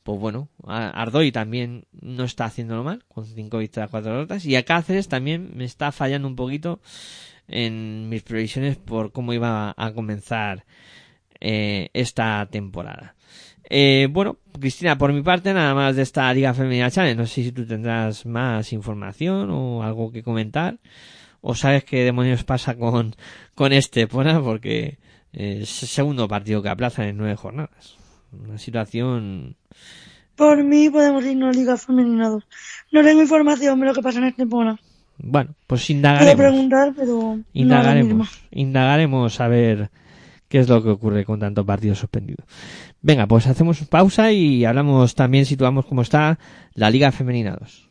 pues bueno, Ardoy también no está haciéndolo mal, con cinco victorias, cuatro derrotas, y a Cáceres también me está fallando un poquito en mis previsiones por cómo iba a comenzar eh, esta temporada. Eh, bueno, Cristina, por mi parte, nada más de esta Liga Femenina Challenge. No sé si tú tendrás más información o algo que comentar. O sabes qué demonios pasa con, con este, porque eh, es el segundo partido que aplazan en nueve jornadas. Una situación Por mí podemos irnos a Liga Femenina 2. No tengo información de lo que pasa en Estepona. Bueno, pues Puedo indagaremos. preguntar, pero no. Indagaremos. Indagaremos a ver qué es lo que ocurre con tanto partido suspendido. Venga, pues hacemos pausa y hablamos también, situamos cómo está la Liga Femenina 2.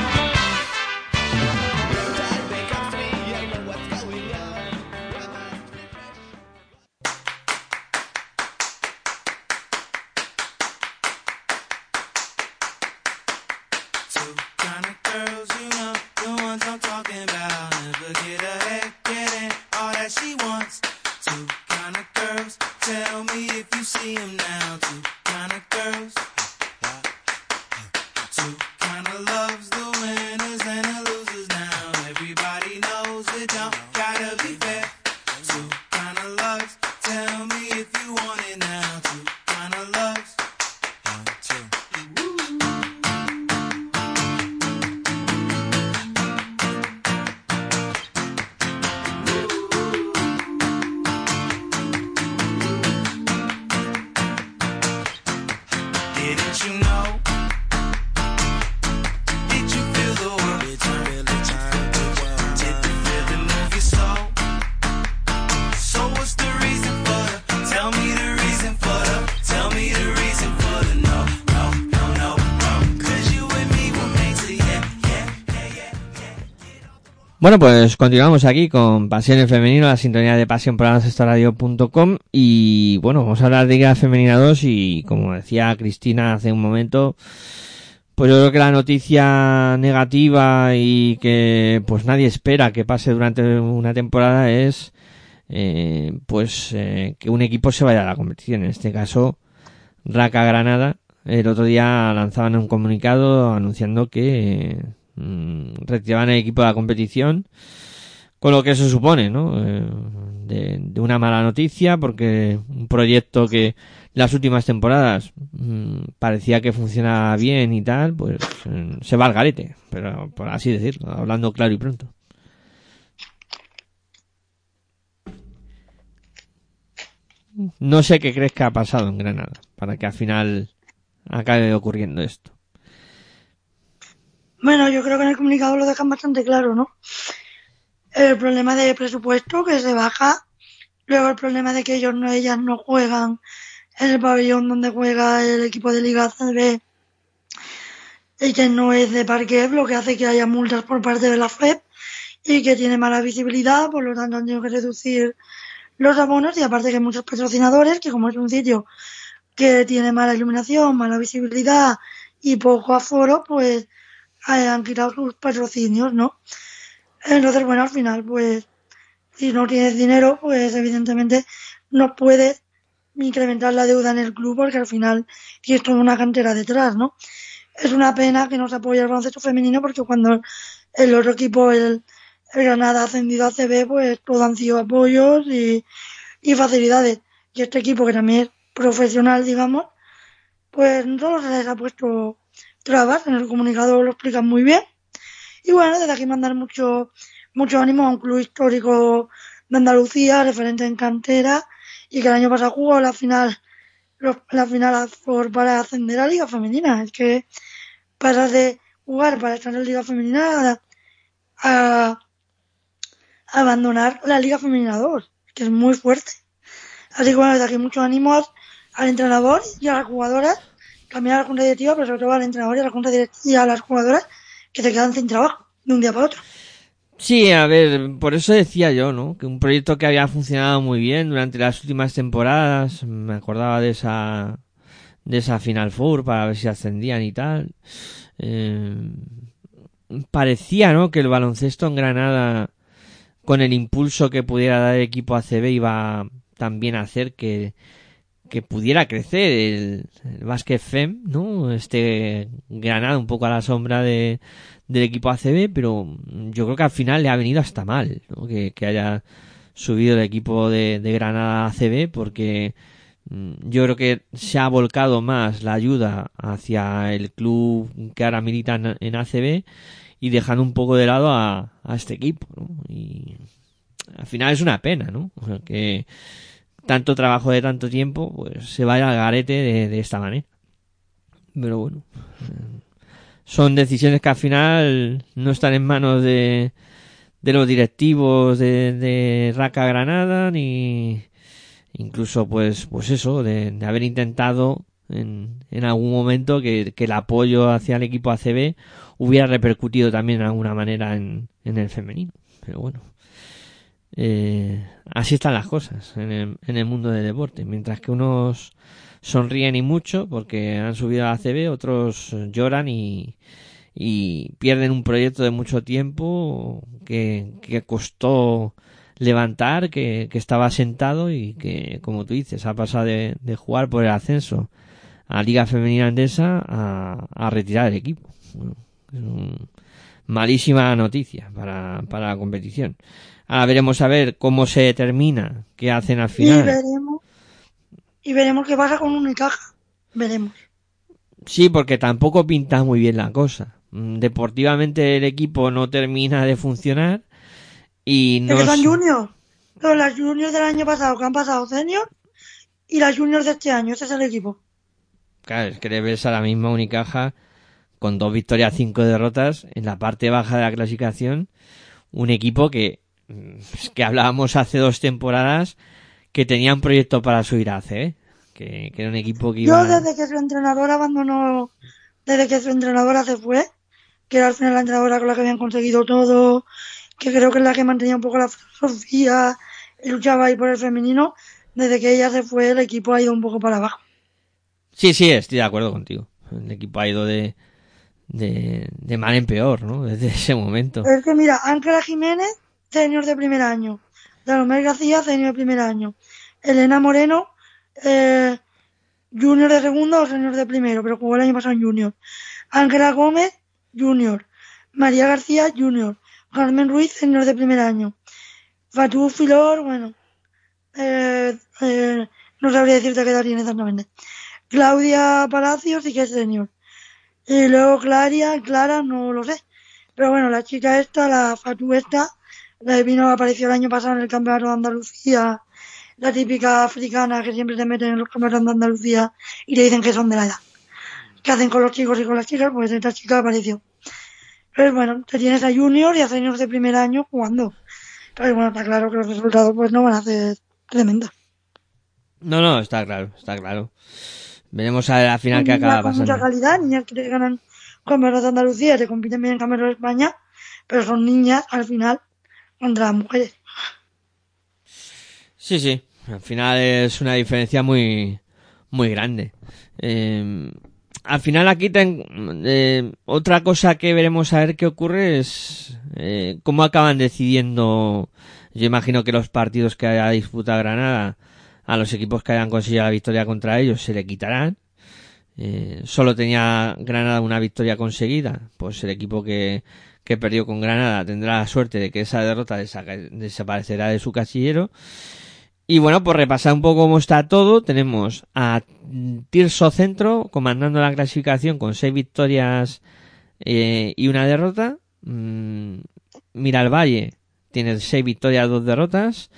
Bueno, pues continuamos aquí con Pasión en Femenino, la sintonía de pasión por baloncestoradio.com y bueno, vamos a hablar de Liga Femenina 2 y como decía Cristina hace un momento, pues yo creo que la noticia negativa y que pues nadie espera que pase durante una temporada es eh, pues eh, que un equipo se vaya a la competición, en este caso Raca Granada. El otro día lanzaban un comunicado anunciando que mm, retiraban el equipo de la competición con lo que eso supone, ¿no? Eh, de, una mala noticia porque un proyecto que las últimas temporadas mm, parecía que funcionaba bien y tal, pues eh, se va al garete, pero por así decirlo, hablando claro y pronto. No sé qué crees que ha pasado en Granada para que al final acabe ocurriendo esto. Bueno, yo creo que en el comunicado lo dejan bastante claro, ¿no? El problema de presupuesto que se baja, luego el problema de que ellos no, ellas no juegan en el pabellón donde juega el equipo de Liga CB y que no es de parquet, lo que hace que haya multas por parte de la FEP y que tiene mala visibilidad, por lo tanto han tenido que reducir los abonos y aparte que muchos patrocinadores que como es un sitio que tiene mala iluminación, mala visibilidad y poco aforo, pues han quitado sus patrocinios, ¿no? Entonces, bueno, al final, pues, si no tienes dinero, pues evidentemente no puedes incrementar la deuda en el club porque al final tienes toda una cantera detrás, ¿no? Es una pena que no se apoye el baloncesto femenino porque cuando el otro equipo, el, el Granada, ha ascendido a CB, pues todo han sido apoyos y, y facilidades. Y este equipo, que también es profesional, digamos, pues no se les ha puesto trabas, en el comunicado lo explican muy bien. Y bueno, desde aquí mandar mucho, mucho ánimo a un club histórico de Andalucía, referente en cantera, y que el año pasado jugó la final, la final por, para ascender a Liga Femenina. Es que para de jugar para estar en Liga Femenina a, a abandonar la Liga Femenina 2, que es muy fuerte. Así que bueno, desde aquí muchos ánimos al entrenador y a las jugadoras, también a la junta directiva, pero sobre todo al entrenador y a la junta directiva y a las jugadoras que se quedan sin trabajo de un día para otro. Sí, a ver, por eso decía yo, ¿no? Que un proyecto que había funcionado muy bien durante las últimas temporadas, me acordaba de esa de esa Final Four para ver si ascendían y tal. Eh, parecía, ¿no? Que el baloncesto en Granada, con el impulso que pudiera dar el equipo ACB, iba también a hacer que, que pudiera crecer el, el básquet FEM, ¿no? Este Granada un poco a la sombra de, del equipo ACB, pero yo creo que al final le ha venido hasta mal, ¿no? Que, haya subido el equipo de, Granada a ACB porque mm, yo creo que se ha volcado más la ayuda hacia el club que ahora milita en, en ACB y dejando un poco de lado a, a este equipo, ¿no? Y al final es una pena, ¿no? O sea, que tanto trabajo de tanto tiempo, pues se vaya al garete de, esta manera. Pero bueno, son decisiones que al final no están en manos de, de los directivos de, Raca Granada, ni incluso pues, pues eso, de, de haber intentado en, en algún momento que, que el apoyo hacia el equipo ACB hubiera repercutido también de alguna manera en, en el femenino. Pero bueno, eh, así están las cosas en el, en el mundo del deporte. Mientras que unos sonríen y mucho porque han subido a la ACB, otros lloran y, pierden un proyecto de mucho tiempo que, costó levantar, que, estaba sentado y que, como tú dices, ha pasado de, jugar por el ascenso a Liga Femenina Andesa a, a retirar el equipo. Es malísima noticia para, para la competición. Ahora veremos a ver cómo se determina qué hacen al Y final. veremos, y veremos qué pasa con Unicaja. Veremos. Sí, porque tampoco pinta muy bien la cosa. Mm, Deportivamente el equipo no termina de funcionar y no Es que son juniors. Son las juniors del año pasado que han pasado senior y las juniors de este año. Ese es el equipo. Claro, es que le ves a la misma Unicaja con dos victorias, cinco derrotas en la parte baja de la clasificación. Un equipo que, que hablábamos hace dos temporadas que tenía un proyecto para subir a C, ¿eh? que, que era un equipo que iba... Yo desde que su entrenador abandonó, desde que su entrenadora se fue, que era al final la entrenadora con la que habían conseguido todo, que creo que es la que mantenía un poco la filosofía, y luchaba ahí por el femenino, desde que ella se fue el equipo ha ido un poco para abajo. Sí, sí, estoy de acuerdo contigo. El equipo ha ido de, de, de mal en peor, ¿no? Desde ese momento. Es que mira, Ángela Jiménez, senior de primer año. Dalomé García, senior de primer año. Elena Moreno, eh, junior de segundo o senior de primero, pero jugó el año pasado en junior. Ángela Gómez, junior. María García, junior. Carmen Ruiz, senior de primer año. Fatou Filor, bueno, eh, eh, no sabría decirte qué tiene exactamente. Claudia Palacios sí que es senior. Y luego Claria, Clara, no lo sé. Pero bueno, la chica esta, la Fatu esta, la de vino apareció el año pasado en el campeonato de Andalucía, la típica africana que siempre se mete en los campeonatos de Andalucía y le dicen que son de la edad. ¿Qué hacen con los chicos y con las chicas? Pues esta chica apareció. Pero bueno, te tienes a juniors y a seniors de primer año jugando. Pero bueno, está claro que los resultados pues no van a ser tremendos. No, no, está claro, está claro. Veremos a al final niñas acaba con mucha pasando. calidad, niñas que te ganan campeonatos de Andalucía, te compiten bien en campeonatos de España, pero son niñas al final contra las mujeres. Sí, sí. Al final es una diferencia muy, muy grande. Eh, al final aquí ten- eh, otra cosa que veremos a ver qué ocurre es eh, cómo acaban decidiendo. Yo imagino que los partidos que haya disputado Granada a los equipos que hayan conseguido la victoria contra ellos se le quitarán. Eh, solo tenía Granada una victoria conseguida, pues el equipo que, que perdió con Granada tendrá la suerte de que esa derrota desa- desaparecerá de su casillero. Y bueno, por repasar un poco cómo está todo, tenemos a Tirso Centro comandando la clasificación con seis victorias eh, y una derrota. Mm, Miralvalle tiene seis victorias, dos derrotas.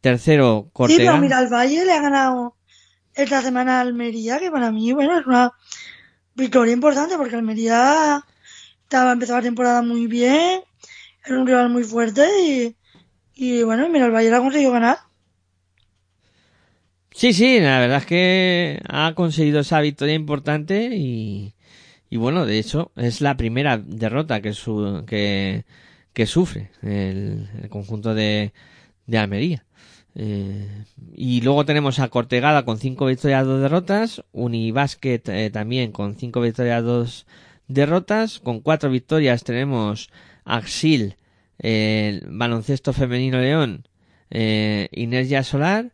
Tercero, Sí, Cortegán. pero mira, el Valle le ha ganado esta semana a Almería, que para mí, bueno, es una victoria importante porque Almería estaba empezó la temporada muy bien, era un rival muy fuerte y, y bueno, mira, el la ha conseguido ganar. Sí, sí, la verdad es que ha conseguido esa victoria importante y, y bueno, de hecho, es la primera derrota que, su, que, que sufre el, conjunto de, de Almería. Eh, y luego tenemos a Cortegada con cinco victorias, dos derrotas, Unibasket eh, también con cinco victorias, dos con cuatro victorias tenemos Axil, el baloncesto femenino León, eh, Inercia Solar,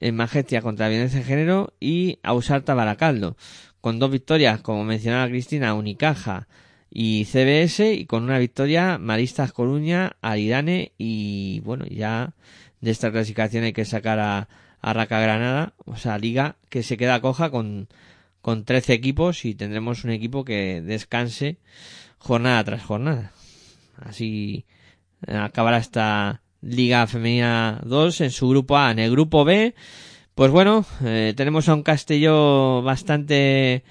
en Magetia contra violencia de género y Ausarta Baracaldo, con dos victorias, como mencionaba Cristina, Unicaja y CBS, y con una victoria Maristas Coruña, Aridane y bueno, ya de esta clasificación hay que sacar a, a Granada, o sea, liga que se queda coja con, con 13 equipos y tendremos un equipo que descanse jornada tras jornada. Así eh, acabará esta Liga Femenina 2 en su grupo A. En el grupo B, pues bueno, eh, tenemos a un Castelló bastante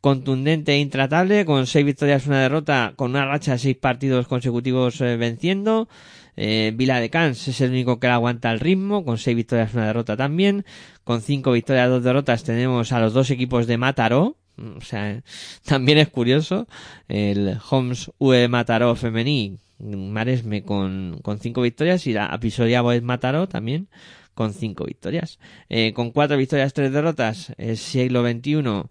contundente e intratable, con seis victorias y una derrota, con una racha de seis partidos consecutivos eh, venciendo. Eh, Vila de Cans es el único que le aguanta el ritmo, con seis victorias una derrota también. Con cinco victorias dos derrotas tenemos a los dos equipos de Mataró. O sea, también es curioso. El Homs UE Mataró femení, Maresme con, con cinco victorias y la Apisoria Boed Mataró también con cinco victorias. Eh, con cuatro victorias, tres derrotas, el siglo XXI,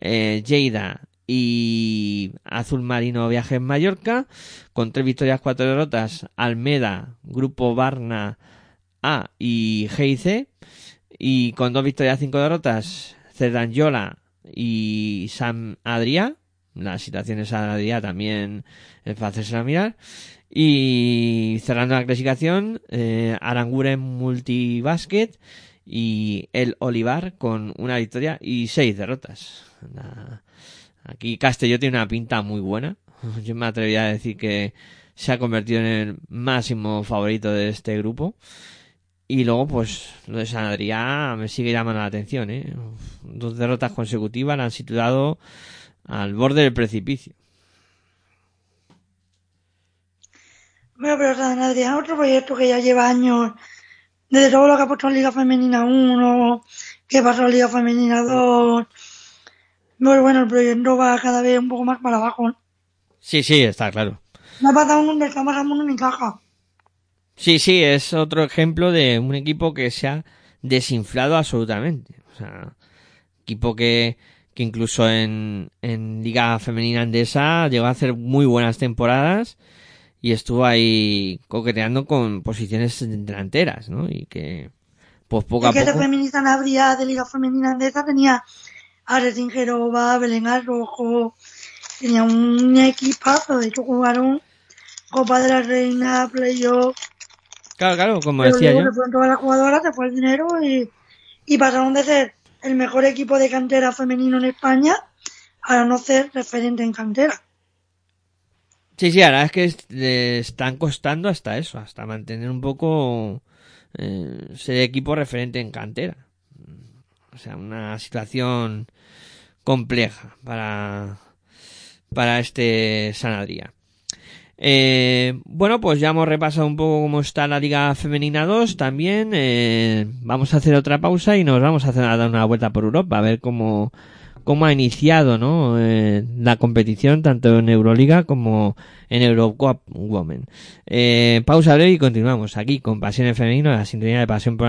eh, Lleida y Azul Marino Viajes Mallorca, con tres victorias, cuatro derrotas, Almeda, Grupo Barna A y GIC, y con dos victorias, cinco derrotas, Cerdanyola y San Adrià, la situación de San Adrià también es fácil mirar, y cerrando la clasificación, eh, Aranguren Multibasket y el Olivar con una victoria y seis derrotas. Aquí Castelló tiene una pinta muy buena. Yo me atrevería a decir que se ha convertido en el máximo favorito de este grupo. Y luego, pues, lo de San Adrià me sigue llamando la atención, ¿eh? Dos derrotas consecutivas la han situado al borde del precipicio. Bueno, pero San Adrián otro proyecto que ya lleva años, desde todo lo que ha puesto en Liga Femenina 1, que pasó en Liga Femenina 2. Pues bueno, el proyecto va cada vez un poco más para abajo. Sí, sí, está claro. No ha pasado un uno ni caja. Sí, sí, es otro ejemplo de un equipo que se ha desinflado absolutamente. O sea, equipo que, que incluso en, en Liga Femenina Andesa llegó a hacer muy buenas temporadas y estuvo ahí coqueteando con posiciones delanteras, ¿no? Y que, pues poco a Es que de poco. feminista Nabria de Liga Femenina de esa tenía a Resingerova, Belén Arrojo, tenía un equipazo, de hecho jugaron Copa de la Reina, Playoff, Claro, claro, como pero decía luego yo. se fueron todas las jugadoras, se fue el dinero y, y pasaron de ser el mejor equipo de cantera femenino en España a no ser referente en cantera. Sí, sí, ahora es que le están costando hasta eso, hasta mantener un poco eh, ser equipo referente en cantera. O sea, una situación compleja para, para este Sanadría. Eh, bueno, pues ya hemos repasado un poco cómo está la Liga Femenina 2 también. eh, vamos a hacer otra pausa y nos vamos a, hacer, a dar una vuelta por Europa a ver cómo, cómo ha iniciado ¿no? Eh, la competición tanto en Euroliga como en Eurocup Women. Eh, pausa breve y continuamos aquí con Pasión en Femenino, la sintonía de Pasión por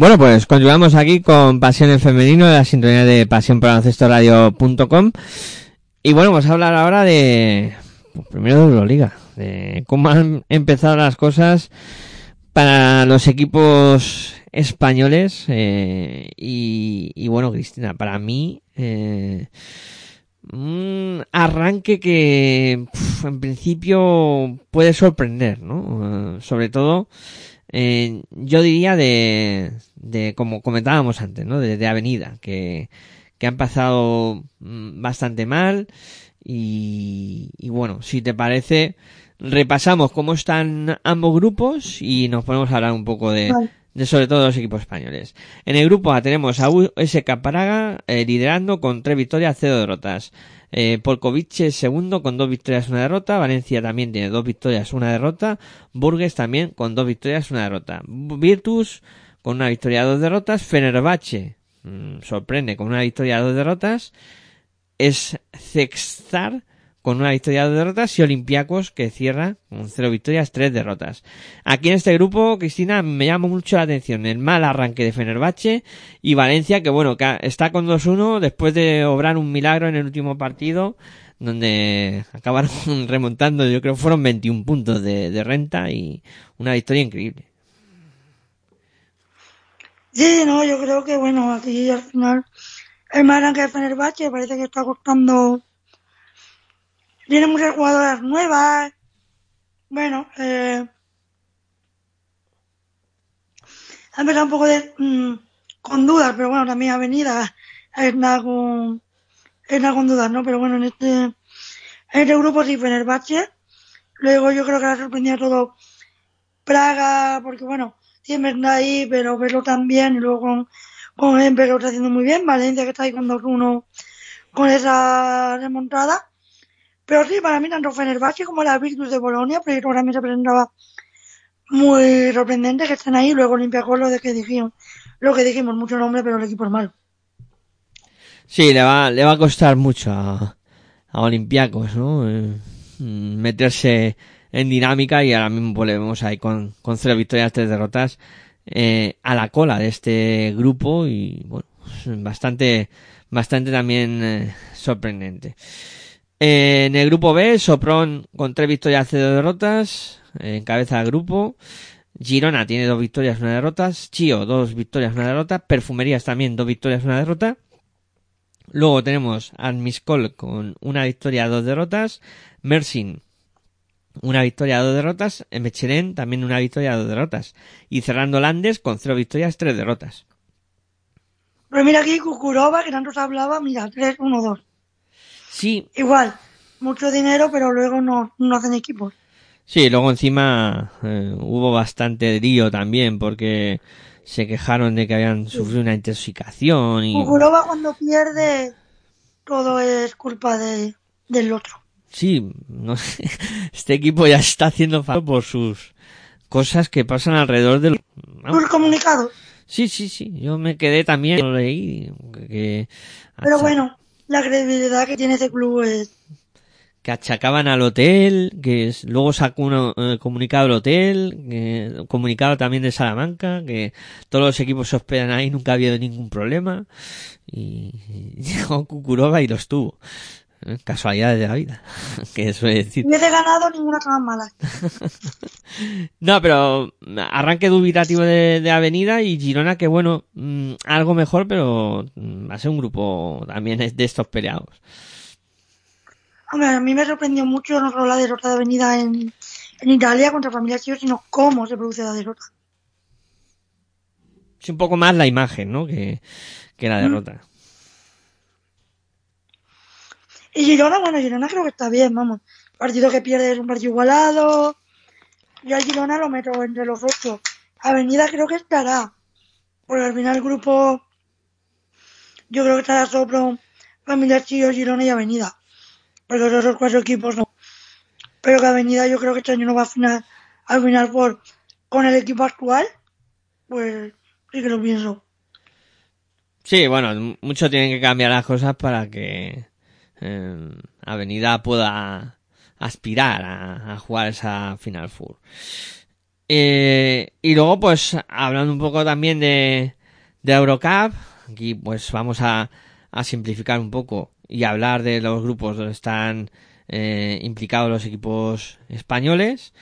Bueno, pues continuamos aquí con Pasión en Femenino, de la sintonía de pasiónporbaloncestoradio.com. Y bueno, vamos a hablar ahora de, pues, primero de Euroliga, de cómo han empezado las cosas para los equipos españoles. eh, y, bueno, Cristina, para mí, eh, un arranque que en principio puede sorprender, ¿no? Eh, sobre todo, eh, yo diría de, de, como comentábamos antes, ¿no? De, de Avenida, que, que han pasado mm, bastante mal. Y, y bueno, si te parece, repasamos cómo están ambos grupos y nos ponemos a hablar un poco de, Vale. de sobre todo los equipos españoles. En el grupo A tenemos a USK Praga eh, liderando con tres victorias, cero derrotas. Eh, Polkovice segundo con dos victorias, una derrota. Valencia también tiene dos victorias, una derrota. Burgues también con dos victorias, una derrota. Virtus con una victoria, dos derrotas. Fenerbahce mm, sorprende con una victoria, dos derrotas. Es Sextar con una victoria, dos derrotas. Y Olympiacos que cierra con cero victorias, tres derrotas. Aquí en este grupo, Cristina, me llama mucho la atención el mal arranque de Fenerbahce y Valencia, que bueno, que está con 2-1 después de obrar un milagro en el último partido, donde acabaron remontando, yo creo fueron 21 puntos de, de renta y una victoria increíble. Sí, no, yo creo que bueno, aquí al final el más arranque de Fenerbahce parece que está costando. Tiene muchas jugadoras nuevas. Bueno, eh. Ha empezado un poco de, mm, con dudas, pero bueno, también Avenida está con, está con dudas, ¿no? Pero bueno, en este, en este grupo sí, Fenerbahce. Luego yo creo que ha sorprendido a todo Praga, porque bueno, siempre está ahí, pero verlo también, y luego con, con Empe que lo está haciendo muy bien, Valencia que está ahí con 2-1 con esa remontada. Pero sí, para mí tanto Fenerbahce como la Virtus de Bolonia, pero ahora me se presentaba muy sorprendente que estén ahí, luego Olympiacos lo de que dijimos, lo que dijimos, mucho nombre, pero el equipo es malo. Sí, le va, le va a costar mucho a, a Olympiacos, ¿no? Eh, meterse en dinámica y ahora mismo pues, le vemos ahí con, con cero victorias, tres derrotas eh, a la cola de este grupo y bueno, pues, bastante, bastante también eh, sorprendente. En el grupo B, Sopron con tres victorias, cero derrotas, encabeza el grupo. Girona tiene dos victorias, una derrota. Chio, dos victorias, una derrota. Perfumerías también, dos victorias, una derrota. Luego tenemos a Miscol con una victoria, dos derrotas. Mersin, una victoria, dos derrotas. Mechelen también una victoria, dos derrotas. Y cerrando Landes con cero victorias, tres derrotas. Pero mira aquí Kukurova, que tanto se hablaba, mira, 3-1-2. Sí, Igual, mucho dinero, pero luego no, no hacen equipos. sí, luego encima eh, hubo bastante lío también porque se quejaron de que habían sufrido una intoxicación y... Kukurova cuando pierde, todo es culpa de, del otro. Sí, no sé. Este equipo ya está haciendo falta por sus cosas que pasan alrededor del. Sus comunicados. Sí, sí, sí. Yo me quedé también, lo leí, que, Pero bueno, la credibilidad que tiene ese club es... que achacaban al hotel, que es- luego sacó un eh, comunicado del hotel, que, comunicado también de Salamanca, que todos los equipos se hospedan ahí, nunca ha habido ningún problema. Y, y llegó Kukurova y los tuvo. Casualidades de la vida, que suele decir. Si hubiese ganado, ninguna cosa mala. No, pero arranque dubitativo de, de Avenida y Girona que bueno, mm, algo mejor, pero mm, va a ser un grupo también de estos peleados. Hombre, a mí me sorprendió mucho no solo la derrota de Avenida en, en Italia contra Familia Chio, sino cómo se produce la derrota. Es un poco más la imagen, ¿no? Que, que la derrota. Y Girona, bueno, Girona creo que está bien, vamos. Partido que pierde es un partido igualado. Yo al Girona lo meto entre los ocho. Avenida creo que estará. Porque al final el grupo, yo creo que estará Sopro, Familia Chio, Girona y Avenida. Porque los otros cuatro equipos no. Pero que Avenida yo creo que este año no va a final, al final por, con el equipo actual. Pues sí que lo pienso. Sí, bueno, mucho tienen que cambiar las cosas para que Avenida pueda aspirar a, jugar esa Final Four. Eh, y luego, pues, hablando un poco también de, de Eurocup, aquí pues vamos a, simplificar un poco y hablar de los grupos donde están eh, implicados los equipos españoles.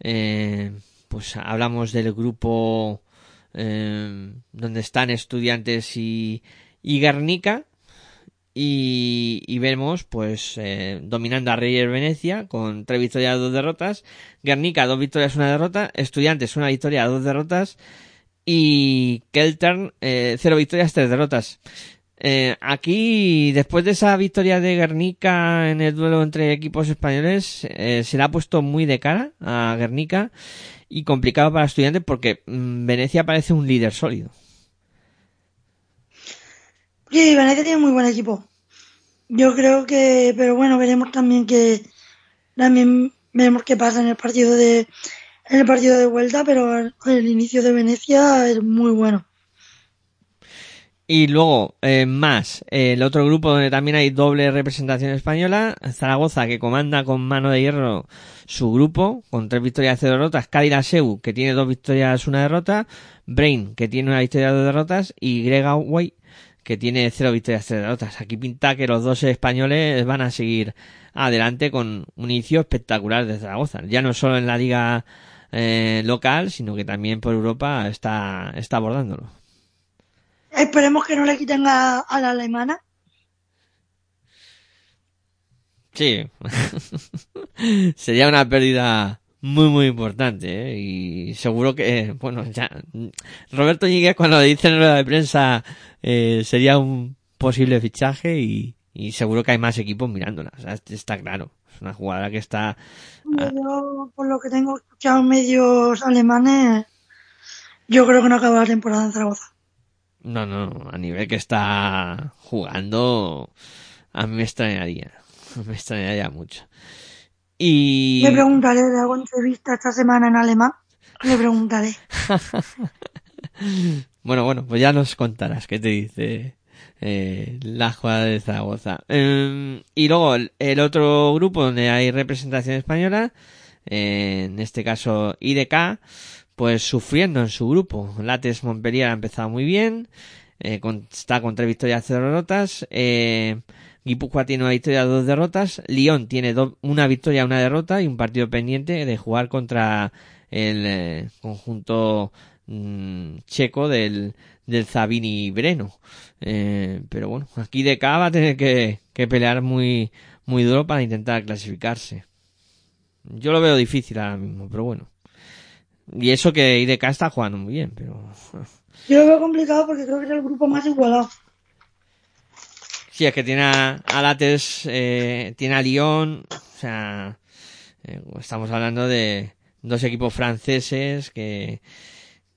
Eh, pues hablamos del grupo donde están estudiantes y, y Guernica. Y, y vemos, pues, eh, dominando a Reyes Venecia con tres victorias, dos derrotas. Guernica, dos victorias, una derrota. Estudiantes, una victoria, dos derrotas. Y Keltern, eh, cero victorias, tres derrotas. Eh, aquí, después de esa victoria de Guernica en el duelo entre equipos españoles, eh, se le ha puesto muy de cara a Guernica y complicado para estudiantes porque mm, Venecia parece un líder sólido. Sí, Venecia tiene muy buen equipo. Yo creo que, pero bueno, veremos también que también veremos qué pasa en el partido de en el partido de vuelta, pero el, inicio de Venecia es muy bueno. Y luego, eh, más, el otro grupo donde también hay doble representación española, Zaragoza, que comanda con mano de hierro su grupo, con tres victorias y cero derrotas, Cádiz Seu, que tiene dos victorias, una derrota, Brain, que tiene una victoria y dos derrotas, y Grega White, que tiene cero victorias, cero derrotas. Aquí pinta que los dos españoles van a seguir adelante con un inicio espectacular de Zaragoza. Ya no solo en la liga eh, local, sino que también por Europa está, está abordándolo. Esperemos que no le quiten a, a la alemana. Sí. Sería una pérdida muy, muy importante, ¿eh? Y seguro que, bueno, ya, Roberto Ñíguez cuando dice en rueda de prensa, eh, sería un posible fichaje y, y seguro que hay más equipos mirándola. O sea, está claro. Es una jugadora que está, Yo, por lo que tengo escuchado medios alemanes, yo creo que no acaba la temporada en Zaragoza. no, no, a nivel que está jugando, a mí me extrañaría. Me extrañaría mucho. Y, Le preguntaré, le hago entrevista esta semana en alemán. Le preguntaré. Bueno, bueno, pues ya nos contarás qué te dice eh, la jugada de Zaragoza. Eh, y luego el, el otro grupo donde hay representación española, eh, en este caso IDK, pues sufriendo en su grupo. Lates Montpellier ha empezado muy bien, eh, con- está con tres victorias, cero derrotas. Eh, Guipúzcoa tiene una victoria, dos derrotas. Lyon tiene una victoria, una derrota y un partido pendiente de jugar contra el eh, conjunto mm, checo del, del Zabini Breno. Eh, pero bueno, aquí de va a tener que, que pelear muy, muy duro para intentar clasificarse. Yo lo veo difícil ahora mismo, pero bueno. Y eso que IDK está jugando muy bien, pero Yo lo veo complicado porque creo que es el grupo más igualado. Sí es que tiene a, a eh, tiene a Lyon, o sea, eh, estamos hablando de dos equipos franceses que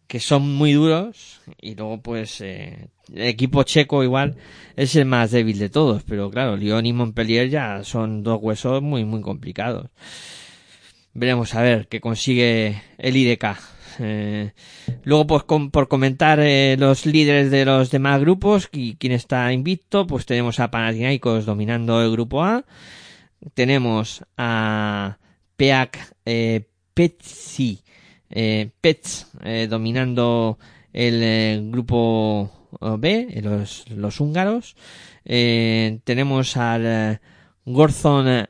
que son muy duros y luego pues eh, el equipo checo igual es el más débil de todos, pero claro, Lyon y Montpellier ya son dos huesos muy muy complicados. Veremos a ver qué consigue el IDK. Eh, luego, pues por comentar eh, los líderes de los demás grupos y quién está invicto, pues tenemos a Panathinaikos dominando el grupo A. Tenemos a Peak eh, Pets eh, dominando el grupo B, los, los húngaros. Tenemos al Gorzon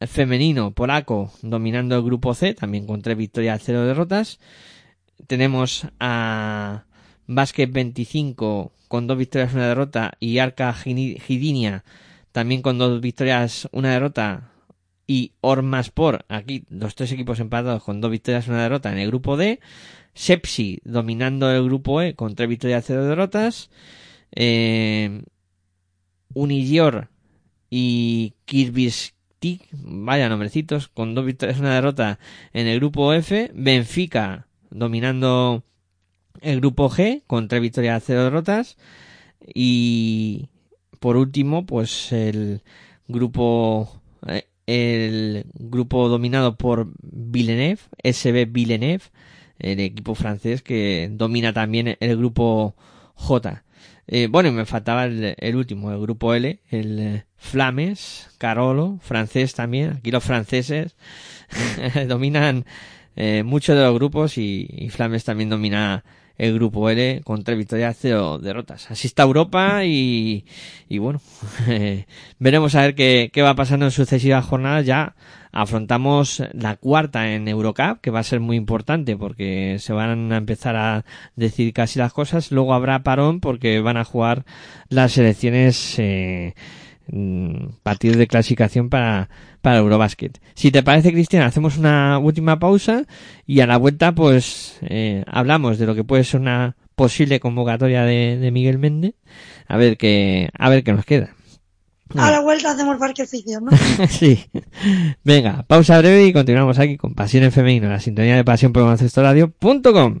femenino polaco dominando el grupo C, también con tres victorias, cero derrotas. Tenemos a Basket 25 con dos victorias, una derrota y Arca Gidinia también con dos victorias, una derrota y Ormaspor, aquí los tres equipos empatados con dos victorias, una derrota en el grupo D. Sepsi dominando el grupo E con tres victorias, cero derrotas. Eh, Unigior y Vaya nombrecitos, con dos victorias, una derrota en el grupo F. Benfica dominando el grupo G con tres victorias, cero derrotas. Y por último, pues el grupo eh, el grupo dominado por Villeneuve, SB Villeneuve, el equipo francés que domina también el grupo J. Eh, bueno, y me faltaba el, el último, el grupo L, el eh, Flames, Carolo, francés también. Aquí los franceses dominan eh, muchos de los grupos y, y Flames también domina el grupo L con tres victorias, cero derrotas. Así está Europa y, y bueno, veremos a ver qué, qué va pasando en sucesivas jornadas. Ya afrontamos la cuarta en Eurocup, que va a ser muy importante porque se van a empezar a decir casi las cosas. Luego habrá parón porque van a jugar las selecciones eh, partidos de clasificación para, para Eurobasket. Si te parece, Cristian, hacemos una última pausa y a la vuelta, pues, eh, hablamos de lo que puede ser una posible convocatoria de, de Miguel Méndez. A ver qué, a ver qué nos queda. A la vuelta hacemos parque oficios, ¿no? sí. Venga, pausa breve y continuamos aquí con Pasión en Femenino, la sintonía de pasión por baloncestoradio.com.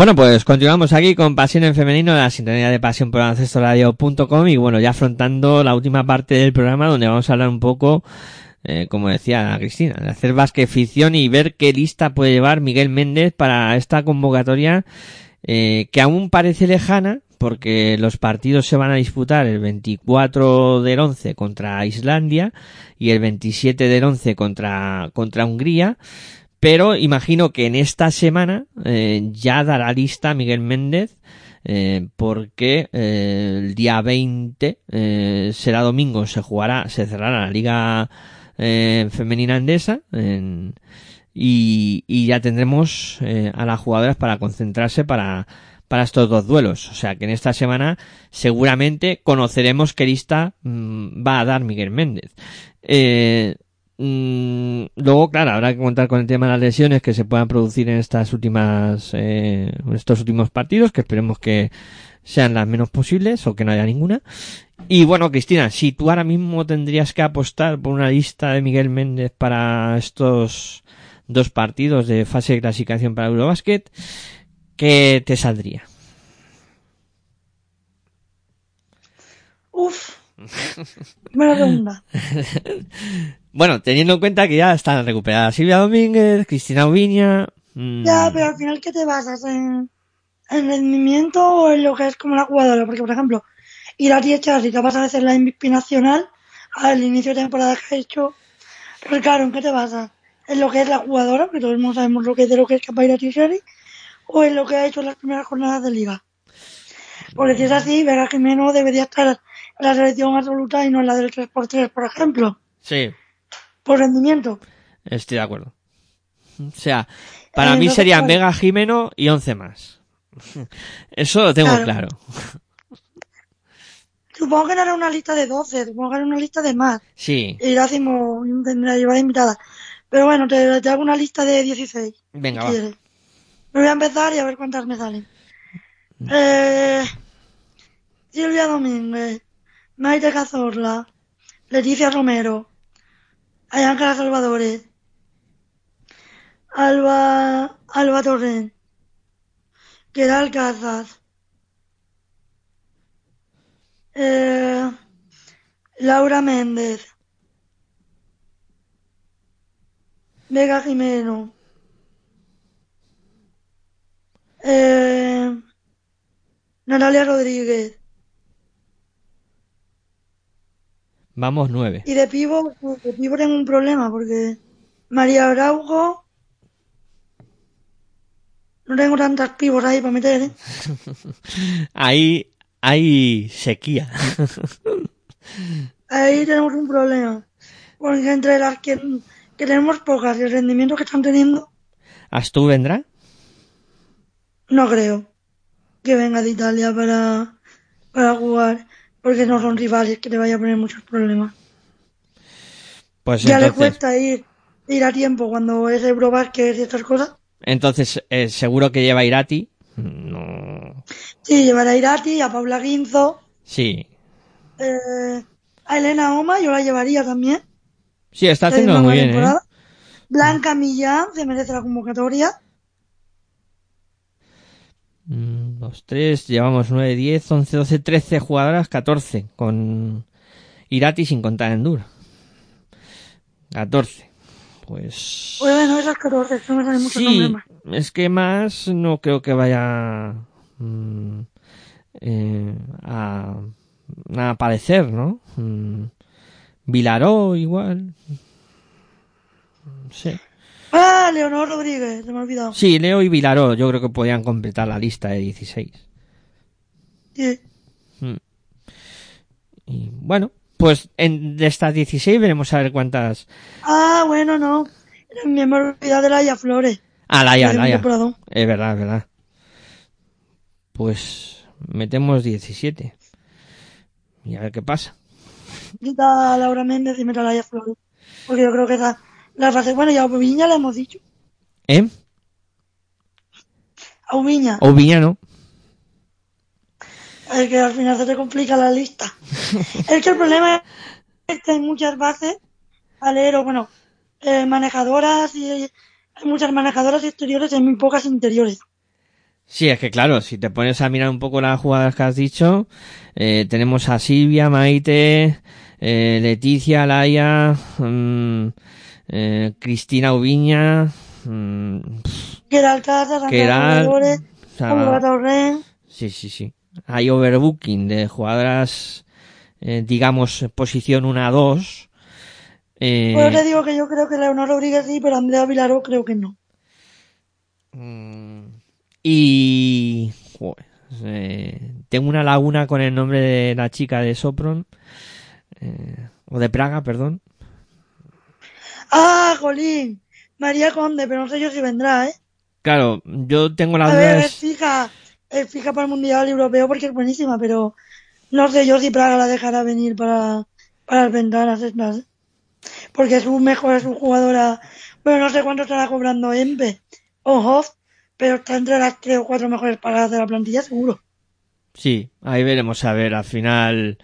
Bueno, pues continuamos aquí con Pasión en Femenino, la sintonía de pasión por baloncestoradio.com y bueno, ya afrontando la última parte del programa donde vamos a hablar un poco, eh, como decía Cristina, de hacer básquet ficción y ver qué lista puede llevar Miguel Méndez para esta convocatoria eh, que aún parece lejana porque los partidos se van a disputar el 24 del 11 contra Islandia y el 27 del 11 contra, contra Hungría. Pero imagino que en esta semana eh, ya dará lista Miguel Méndez eh, porque eh, el día 20 eh, será domingo, se jugará, se cerrará la liga eh, femenina andesa y, y ya tendremos eh, a las jugadoras para concentrarse para, para estos dos duelos. O sea que en esta semana seguramente conoceremos qué lista mm, va a dar Miguel Méndez. Mm, luego, claro, habrá que contar con el tema de las lesiones que se puedan producir en estas últimas, eh, en estos últimos partidos, que esperemos que sean las menos posibles o que no haya ninguna. Y bueno, Cristina, si tú ahora mismo tendrías que apostar por una lista de Miguel Méndez para estos dos partidos de fase de clasificación para Eurobasket, ¿qué te saldría? Uf. Buena pregunta. Bueno, teniendo en cuenta que ya están recuperadas Silvia Domínguez, Cristina Ubiña. mm, Ya, pero al final, ¿qué te basas? ¿En, en rendimiento o en lo que es como la jugadora? Porque, por ejemplo, Irati Echarri, capaz a veces la MVP nacional, al inicio de temporada que ha hecho. Pero claro, ¿en qué te basas? ¿En lo que es la jugadora? Porque todos no sabemos lo que es de lo que es capaz Irati Echarri. ¿O en lo que ha hecho en las primeras jornadas de liga? Porque si es así, Vera Jimeno debería estar en la selección absoluta y no en la del 3x3, por ejemplo. Sí, Por rendimiento. estoy de acuerdo. O sea, para Eh, mí serían. Vega Jimeno y 11 más. Eso lo tengo Claro. claro. Supongo que no era una lista de 12, supongo que era una lista de más. Sí, Y la hacemos, tendrá llevar invitada. Pero bueno, te, te hago una lista de 16. venga, si va. Me voy a empezar y a ver cuántas me salen. Eh, Silvia Domínguez, Maite Cazorla, Leticia Romero, Ayángela Salvadores, Alba, Alba Torrent, Queda Alcázar, eh, Laura Méndez, Vega Jimeno, eh, Natalia Rodríguez. Vamos nueve. Y de pivo, de pivo tengo un problema porque María Araujo no tengo tantas pibos ahí para meter, ¿eh? Ahí hay sequía. Ahí tenemos un problema. Porque entre las que, que tenemos pocas y el rendimiento que están teniendo, ¿Astú vendrá? no creo que venga de Italia para, para jugar, porque no son rivales que te vaya a poner muchos problemas. Pues Ya le cuesta ir, ir a tiempo cuando es Eurobásquet y estas cosas. entonces eh, seguro que lleva Irati. No. Sí, llevar a Irati, a Paula Guinzo, Sí. eh, a Elena Oma, yo la llevaría también. Sí, está haciendo muy bien, ¿eh? Blanca Millán se merece la convocatoria. Mm, Dos, tres, llevamos 9, 10, 11, 12, 13 jugadoras, 14 con Irati sin contar Endur. 14. Pues... Pues bueno, esas 14, eso me salen muchos sí, es que más no creo que vaya mm, eh, a, a aparecer, ¿no? Mm, Vilaró igual. Sí. Ah, Leonor Rodríguez, se me ha olvidado. Sí, Leo y Vilaró yo creo que podían completar la lista de 16. Sí. Mm. Y bueno, pues en, de estas 16 veremos a ver cuántas... Ah, bueno, no. Me he olvidado de Laia Flores. Ah, Laia, Laia. Es verdad, es verdad. Pues metemos 17. Y a ver qué pasa. Quita Laura Méndez y meta a Laia Flores. Porque yo creo que esa la fase. Bueno, y a Ubiña le hemos dicho. ¿Eh? A Ubiña. O Villano. Es que al final se te complica la lista. es que el problema es que hay muchas bases, alero, bueno, eh, manejadoras y hay muchas manejadoras exteriores y muy pocas interiores. Sí, es que claro, si te pones a mirar un poco las jugadas que has dicho, eh, tenemos a Silvia, Maite, eh, Leticia, Laia, mm, eh, Cristina Ubiña, mm, Queda Alcázar. Sí, sí, sí. Hay overbooking de jugadoras, eh, digamos, posición 1 a 2. Eh, Pues te digo que yo creo que Leonor Rodríguez sí, pero Andrea Vilaró creo que no. mm, y... joder, eh, tengo una laguna con el nombre de la chica de Sopron. eh, o de Praga, perdón. ¡Ah, Jolín! María Conde, pero no sé yo si vendrá, ¿eh? Claro, yo tengo la A duda ver, es fija, es fija para el Mundial Europeo porque es buenísima, pero no sé yo si Praga la dejará venir para, para las ventanas estas. ¿eh? Porque es un mejor, es una jugadora, bueno, no sé cuánto estará cobrando Empe o Hoff, pero está entre las tres o cuatro mejores pagadas de la plantilla, seguro. Sí, ahí veremos a ver al final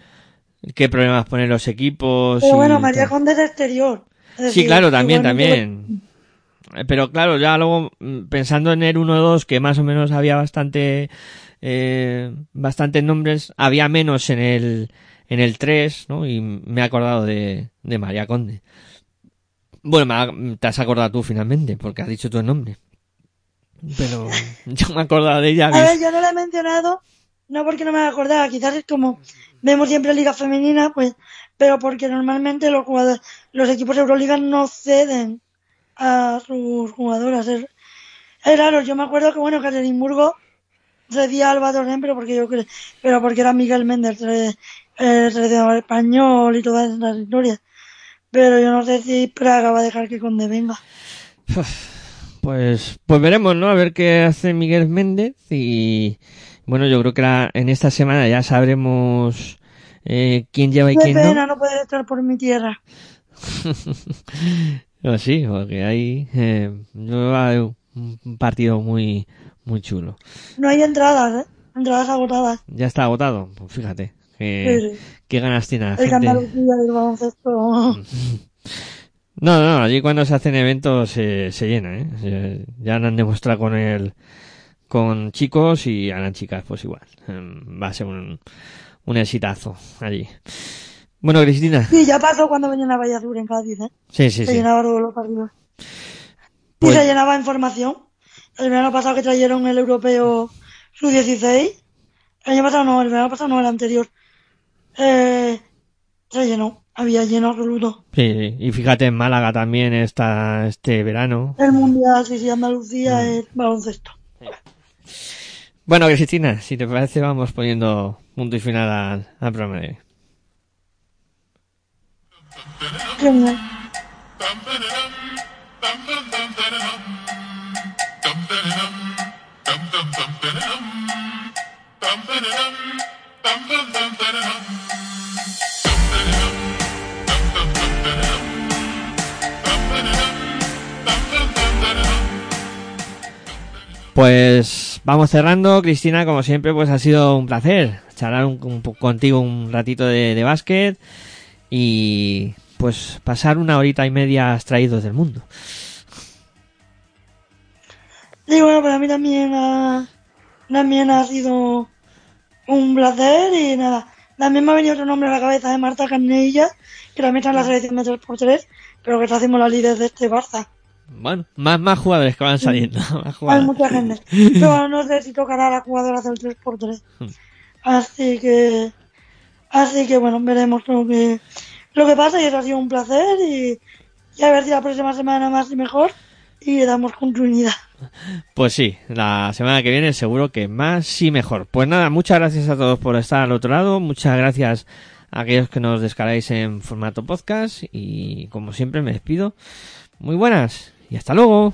qué problemas ponen los equipos. Pero bueno, María. Conde es exterior. Sí, claro, también, también. Eh, Pero claro, ya luego mm, pensando en el 1-2, que más o menos había bastante, eh, bastantes nombres, había menos en el, en el 3, ¿no? Y me he acordado de, de María Conde. Bueno, me ha- te has acordado tú finalmente, porque has dicho tu nombre. Pero yo me he acordado de ella. A ver, yo no la he mencionado, no porque no me acordaba, quizás es como vemos siempre Liga Femenina, pues, pero porque normalmente los jugadores, los equipos Euroliga no ceden a sus jugadoras. Es, es raro, yo me acuerdo que bueno, que Edimburgo cedía a Alba pero porque yo creo, pero porque era Miguel Méndez, eh, seleccionador español y todas esas historias. Pero yo no sé si Praga va a dejar que Conde venga. Pues, pues veremos, ¿no? A ver qué hace Miguel Méndez y bueno, yo creo que la- en esta semana ya sabremos eh, quién lleva y Qué quién pena no. no poder estar por mi tierra. No, sí, porque ahí eh, un partido muy muy chulo. No hay entradas, ¿eh? Entradas agotadas. Ya está agotado, pues fíjate. Sí, sí. qué ganas tiene la El gente. Del baloncesto. No, no, allí cuando se hacen eventos se, se llena, ¿eh? Ya lo han demostrado con el, con chicos y a las chicas, pues igual. Em, Va a ser un, un exitazo allí. Bueno, Cristina. Sí, ya pasó cuando venían a Valle Azul en Cádiz, ¿eh? Sí, sí, se sí. llenaba todo lo arriba. Pues- Y se llenaba en formación. El verano pasado que trajeron el europeo sub-16. El año pasado no, el verano pasado no, el anterior. Eh, se llenó. Había lleno absoluto. Sí, sí. Y fíjate en Málaga también está este verano. El mundial, sí, sí, Andalucía Mm. es baloncesto. Bueno, Cristina, si te parece vamos poniendo punto y final al, al programa. Pues vamos cerrando, Cristina, como siempre, pues ha sido un placer charlar un, un contigo un ratito de, de básquet y pues pasar una horita y media extraídos del mundo. Y bueno, para mí también ha, también ha sido un placer y nada. También me ha venido otro nombre a la cabeza de Marta Carnella, que también está en la selección de 3x3, pero que está haciendo la líder de este Barça. Bueno, más, más jugadores que van saliendo. Más Hay mucha gente. Pero no sé si tocará a la jugadora del 3x3. Así que, así que bueno, veremos lo que, lo que pasa y eso ha sido un placer y, y a ver si la próxima semana más y mejor y le damos continuidad. Pues sí, la semana que viene seguro que más y mejor. Pues nada, muchas gracias a todos por estar al otro lado. Muchas gracias a aquellos que nos descargáis en formato podcast. Y como siempre me despido. Muy buenas y hasta luego.